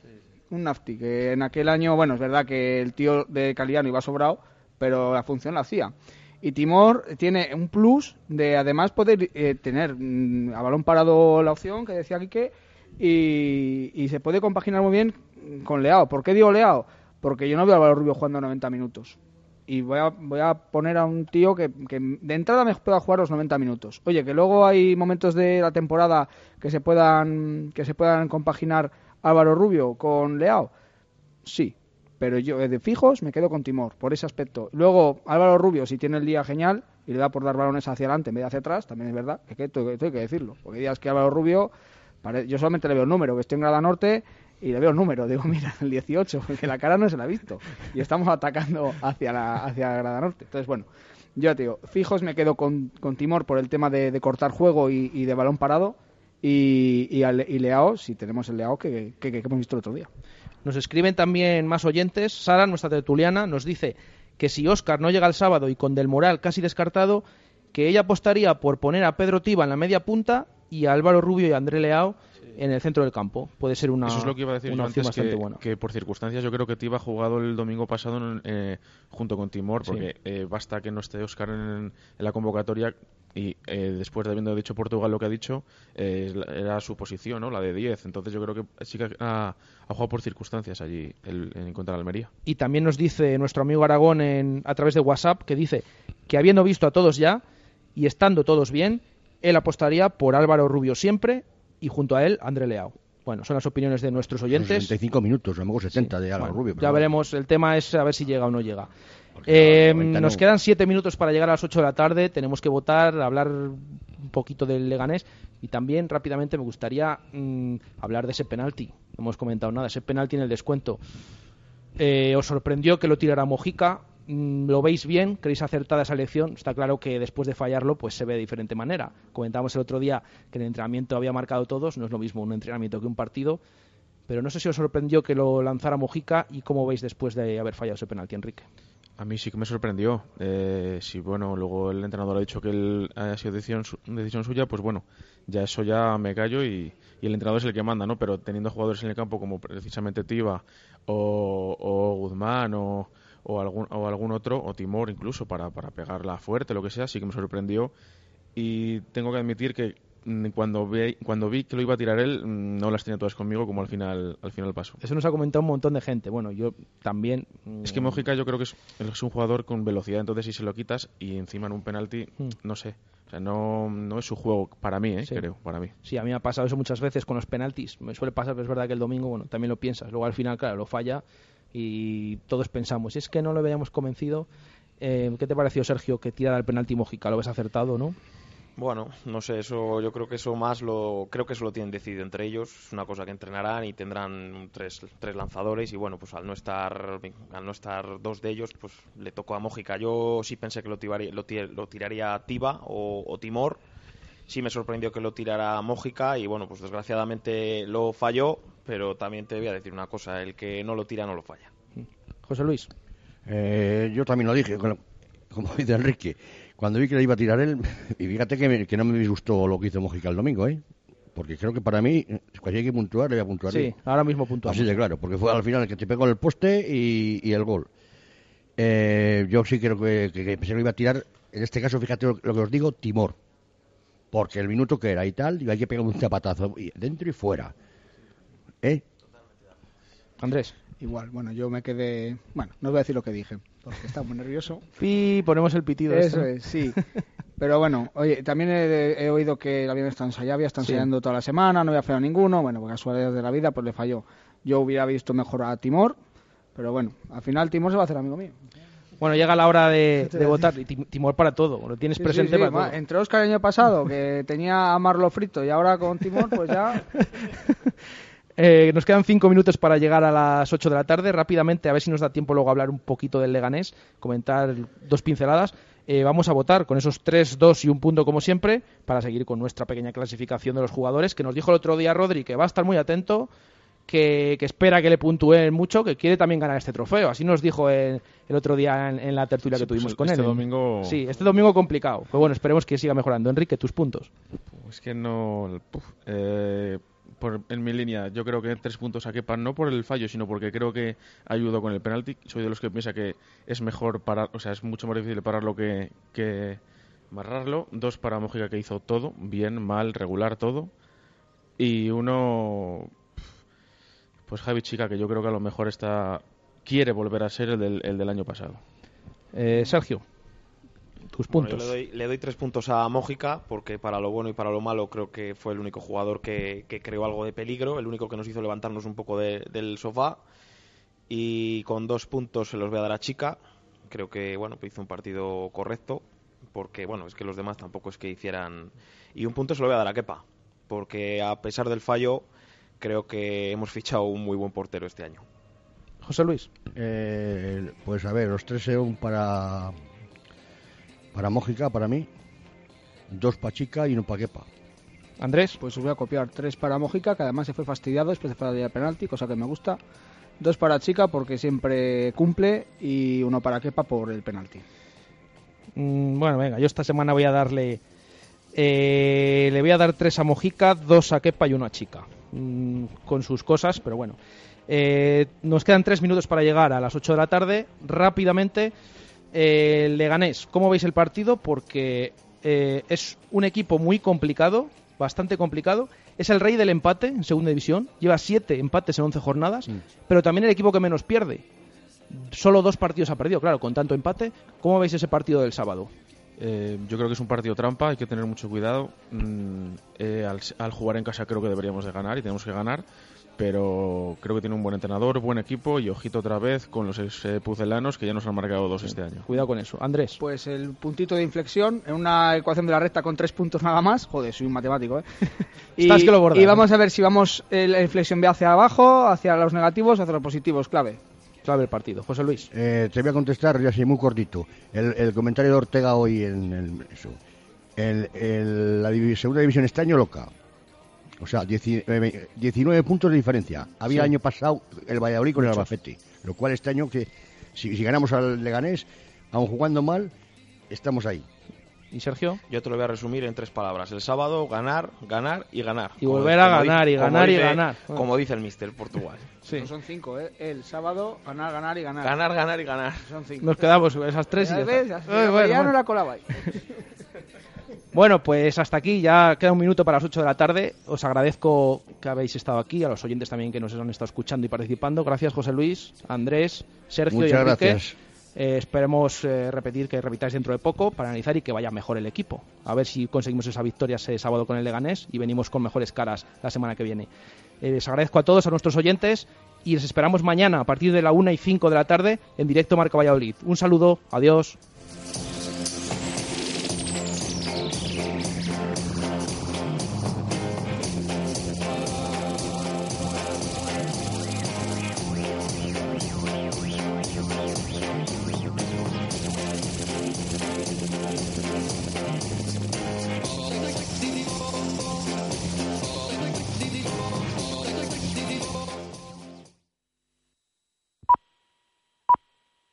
Un Nafti, que en aquel año, bueno, es verdad que el tío de Caliano iba sobrado, pero la función la hacía. Y Timor tiene un plus de además poder eh, tener mm, a balón parado la opción que decía Quique y, y se puede compaginar muy bien con Leao. ¿Por qué digo Leao? Porque yo no veo a Álvaro Rubio jugando 90 minutos. Y voy a, voy a poner a un tío que, que de entrada me pueda jugar los 90 minutos. Oye, que luego hay momentos de la temporada que se puedan, que se puedan compaginar Álvaro Rubio con Leao. Sí, pero yo eh, de fijos me quedo con Timor por ese aspecto. Luego Álvaro Rubio, si tiene el día genial y le da por dar balones hacia adelante en vez de hacia atrás, también es verdad, que esto, esto hay que decirlo. Porque días que Álvaro Rubio, yo solamente le veo el número, que estoy en Grada Norte y le veo el número. Digo, (laughs) mira, el 18, porque la cara no se la ha visto. Y estamos atacando hacia la hacia Grada Norte. Entonces, bueno, yo te digo, fijos me quedo con, con Timor por el tema de, de cortar juego y, de balón parado. Y, y, al- y si tenemos el Leao que, que- que hemos visto el otro día. Nos escriben también más oyentes. Sara, nuestra tertuliana, nos dice que si Óscar no llega el sábado y con Del Moral casi descartado, que ella apostaría por poner a Pedro Tiba en la media punta y a Álvaro Rubio y a André Leao en el centro del campo. Puede ser una, Eso es lo que iba a decir una opción antes, bastante que, buena. que por circunstancias yo creo que Tiva ha jugado el domingo pasado eh, junto con Timor, Sí. porque eh, basta que no esté Oscar en, en la convocatoria y eh, después de habiendo dicho Portugal lo que ha dicho, eh, era su posición, ¿no? la de 10. Entonces yo creo que sí que ha, ha jugado por circunstancias allí el- en contra de Almería. Y también nos dice nuestro amigo Aragón en, a través de WhatsApp que dice que habiendo visto a todos ya y estando todos bien, él apostaría por Álvaro Rubio siempre y junto a él André Leao. Bueno, son las opiniones de nuestros oyentes. 65 minutos, a lo mejor 70 de Álvaro Bueno, Rubio. pero ya bueno. veremos, el tema es a ver si llega o no llega. Eh, 90 nos no. quedan siete minutos para llegar a las 8 de la tarde, tenemos que votar, hablar un poquito del Leganés y también rápidamente me gustaría mm, hablar de ese penalti. No hemos comentado nada, ese penalti en el descuento. Eh, ¿Os sorprendió que lo tirara Mojica? Mm, ¿Lo veis bien? ¿Queréis acertada esa elección? Está claro que después de fallarlo pues se ve de diferente manera. Comentábamos el otro día que el entrenamiento había marcado todos, no es lo mismo un entrenamiento que un partido. Pero no sé si os sorprendió que lo lanzara Mojica y cómo veis después de haber fallado ese penalti, Enrique. A mí sí que me sorprendió. Eh, si bueno, luego el entrenador ha dicho que ha sido decisión, decisión suya, pues bueno, ya eso ya me callo y, el entrenador es el que manda, ¿no? Pero teniendo jugadores en el campo como precisamente Tiva o Guzmán o, o algún, o algún otro, o Timor incluso, para, para pegarla fuerte, lo que sea, sí que me sorprendió. Y tengo que admitir que mm, cuando vi, cuando vi que lo iba a tirar él, mm, no las tenía todas conmigo como al final, al final pasó. Eso nos ha comentado un montón de gente. Bueno, yo también. mm, Es que Mojica yo creo que es, es un jugador con velocidad, entonces si se lo quitas y encima en un penalti, Mm. no sé. O sea, no, no es su juego para mí, ¿eh? Sí. creo, para mí. Sí, a mí me ha pasado eso muchas veces con los penaltis. Me suele pasar, pero es verdad que el domingo, bueno, también lo piensas. Luego al final, claro, lo falla y todos pensamos, es que no lo habíamos convencido. Eh, ¿Qué te pareció, Sergio, que tirara el penalti Mojica? ¿Lo ves acertado, no? Bueno, no sé, eso yo creo que eso más lo creo que eso lo tienen decidido entre ellos, es una cosa que entrenarán y tendrán tres, tres lanzadores y bueno, pues al no estar al no estar dos de ellos, pues le tocó a Mójica. Yo sí pensé que lo tiraría, lo, lo tiraría Tiba o, o Timor. Sí me sorprendió que lo tirara Mójica y bueno, pues desgraciadamente lo falló, pero también te voy a decir una cosa, el que no lo tira no lo falla. José Luis. Eh, yo también lo dije, como (laughs) dice Enrique. Cuando vi que le iba a tirar él, y fíjate que, me- que no me disgustó lo que hizo Mojica el domingo, ¿eh? Porque creo que para mí, cuando hay que puntuar, le voy a puntuar. Sí, yo. ahora mismo puntuamos. Así de claro, porque fue al final el que te pegó en el poste y, y el gol. Eh, yo sí creo que, que, que pensé que lo iba a tirar, en este caso, fíjate lo, lo que os digo, Timor. Porque el minuto que era y tal, y hay que pegar un zapatazo dentro y fuera. ¿Eh? Andrés. Igual, bueno, yo me quedé. Bueno, no voy a decir lo que dije, porque estaba muy nervioso. (laughs) Y ponemos el pitido. Eso este. es, sí. Pero bueno, oye, también he, he oído que el avión está ensayado, ya está Sí. ensayando toda la semana, no había fallado ninguno. Bueno, por casualidades de la vida, pues le falló. Yo hubiera visto mejor a Timor, pero bueno, al final Timor se va a hacer amigo mío. Bueno, llega la hora de, (laughs) a votar. Y Tim- Timor para todo. Lo tienes Sí, presente sí, sí, para todo. Entre Oscar el año pasado, que tenía a Marlo frito, y ahora con Timor, pues ya. (laughs) Eh, nos quedan cinco minutos para llegar a las 8 de la tarde. Rápidamente, a ver si nos da tiempo luego a hablar un poquito del Leganés, comentar dos pinceladas. Eh, vamos a votar con esos 3, 2 y un punto como siempre para seguir con nuestra pequeña clasificación de los jugadores que nos dijo el otro día Rodri que va a estar muy atento, que, que espera que le puntúen mucho, que quiere también ganar este trofeo. Así nos dijo el, el otro día en, en la tertulia que tuvimos pues con este él. domingo- Sí, este domingo complicado. Pero bueno, esperemos que siga mejorando. Enrique, tus puntos. Es que no. puf, eh, por- en mi línea, yo creo que tres puntos a Kepa, no por el fallo, sino porque creo que ayudó con el penalti. Soy de los que piensa que es mejor parar, o sea, es mucho más difícil pararlo que, que amarrarlo. Dos para Mojica, que hizo todo, bien, mal, regular, todo. Y uno, pues Javi Chica, que yo creo que a lo mejor está quiere volver a ser el del, el del año pasado. Eh, Sergio, tus Bueno, puntos. yo le, doy, le doy tres puntos a Mójica porque para lo bueno y para lo malo creo que fue el único jugador que, que creó algo de peligro, el único que nos hizo levantarnos un poco de- del sofá. Y con dos puntos se los voy a dar a Chica. Creo que bueno hizo un partido correcto porque bueno es que los demás tampoco es que hicieran. Y un punto se lo voy a dar a Kepa porque a pesar del fallo creo que hemos fichado un muy buen portero este año. José Luis. Eh, pues a ver, los tres son para para Mójica, para mí, dos para Chica y uno para Kepa. Andrés. Pues os voy a copiar tres para Mojica, que además se fue fastidiado después de fallar el penalti, cosa que me gusta. Dos para Chica porque siempre cumple y uno para Kepa por el penalti. Mm, bueno, venga, yo esta semana voy a darle. eh, le voy a dar tres a Mojica, dos a Kepa y uno a Chica. Mm, con sus cosas, pero bueno. Eh, nos quedan tres minutos para llegar a las 8 de la tarde. Rápidamente, eh, Leganés, ¿cómo veis el partido? Porque eh, es un equipo muy complicado, bastante complicado. Es el rey del empate en segunda división. Lleva siete empates en 11 jornadas, pero también el equipo que menos pierde. Solo dos partidos ha perdido, claro, con tanto empate. ¿Cómo veis ese partido del sábado? Eh, yo creo que es un partido trampa, hay que tener mucho cuidado. Mm, eh, al, al jugar en casa creo que deberíamos de ganar y tenemos que ganar, pero creo que tiene un buen entrenador, buen equipo y ojito otra vez con los ex, eh, pucelanos que ya nos han marcado dos este año. Cuidado con eso. Andrés. Pues el puntito de inflexión en una ecuación de la recta con tres puntos nada más. Joder, soy un matemático, ¿eh? (laughs) y, Estás que lo bordas, y ¿eh? vamos a ver si vamos eh, la inflexión ve hacia abajo, hacia los negativos, hacia los positivos, clave. Clave el partido. José Luis. Eh, te voy a contestar, ya así muy cortito. El, el comentario de Ortega hoy en el, eso. El- el- la segunda división este año loca. O sea, 19, 19 puntos de diferencia. Había Sí. el año pasado el Valladolid con el Albacete. Lo cual este año, que si, si ganamos al Leganés, aun jugando mal, estamos ahí. ¿Y Sergio? Yo te lo voy a resumir en tres palabras. El sábado, ganar, ganar y ganar. Y volver a ganar, y ganar, y ganar. Como dice el mister Portugal. (laughs) No son cinco, ¿eh? El sábado, ganar, ganar y ganar. Ganar, ganar y ganar. Son cinco. Nos quedamos esas tres y Ya ya bueno, no bueno. la colaba ahí. (laughs) Bueno, pues hasta aquí, ya queda un minuto para las 8 de la tarde. Os agradezco que habéis estado aquí, a los oyentes también que nos han estado escuchando y participando. Gracias, José Luis, Andrés, Sergio y Muchas Enrique. gracias. Eh, esperemos eh, repetir que repitáis dentro de poco para analizar y que vaya mejor el equipo. A ver si conseguimos esa victoria ese sábado con el Leganés y venimos con mejores caras la semana que viene. Eh, les agradezco a todos, a nuestros oyentes y les esperamos mañana a partir de la 1 y 5 de la tarde en directo Marca Valladolid. Un saludo, adiós.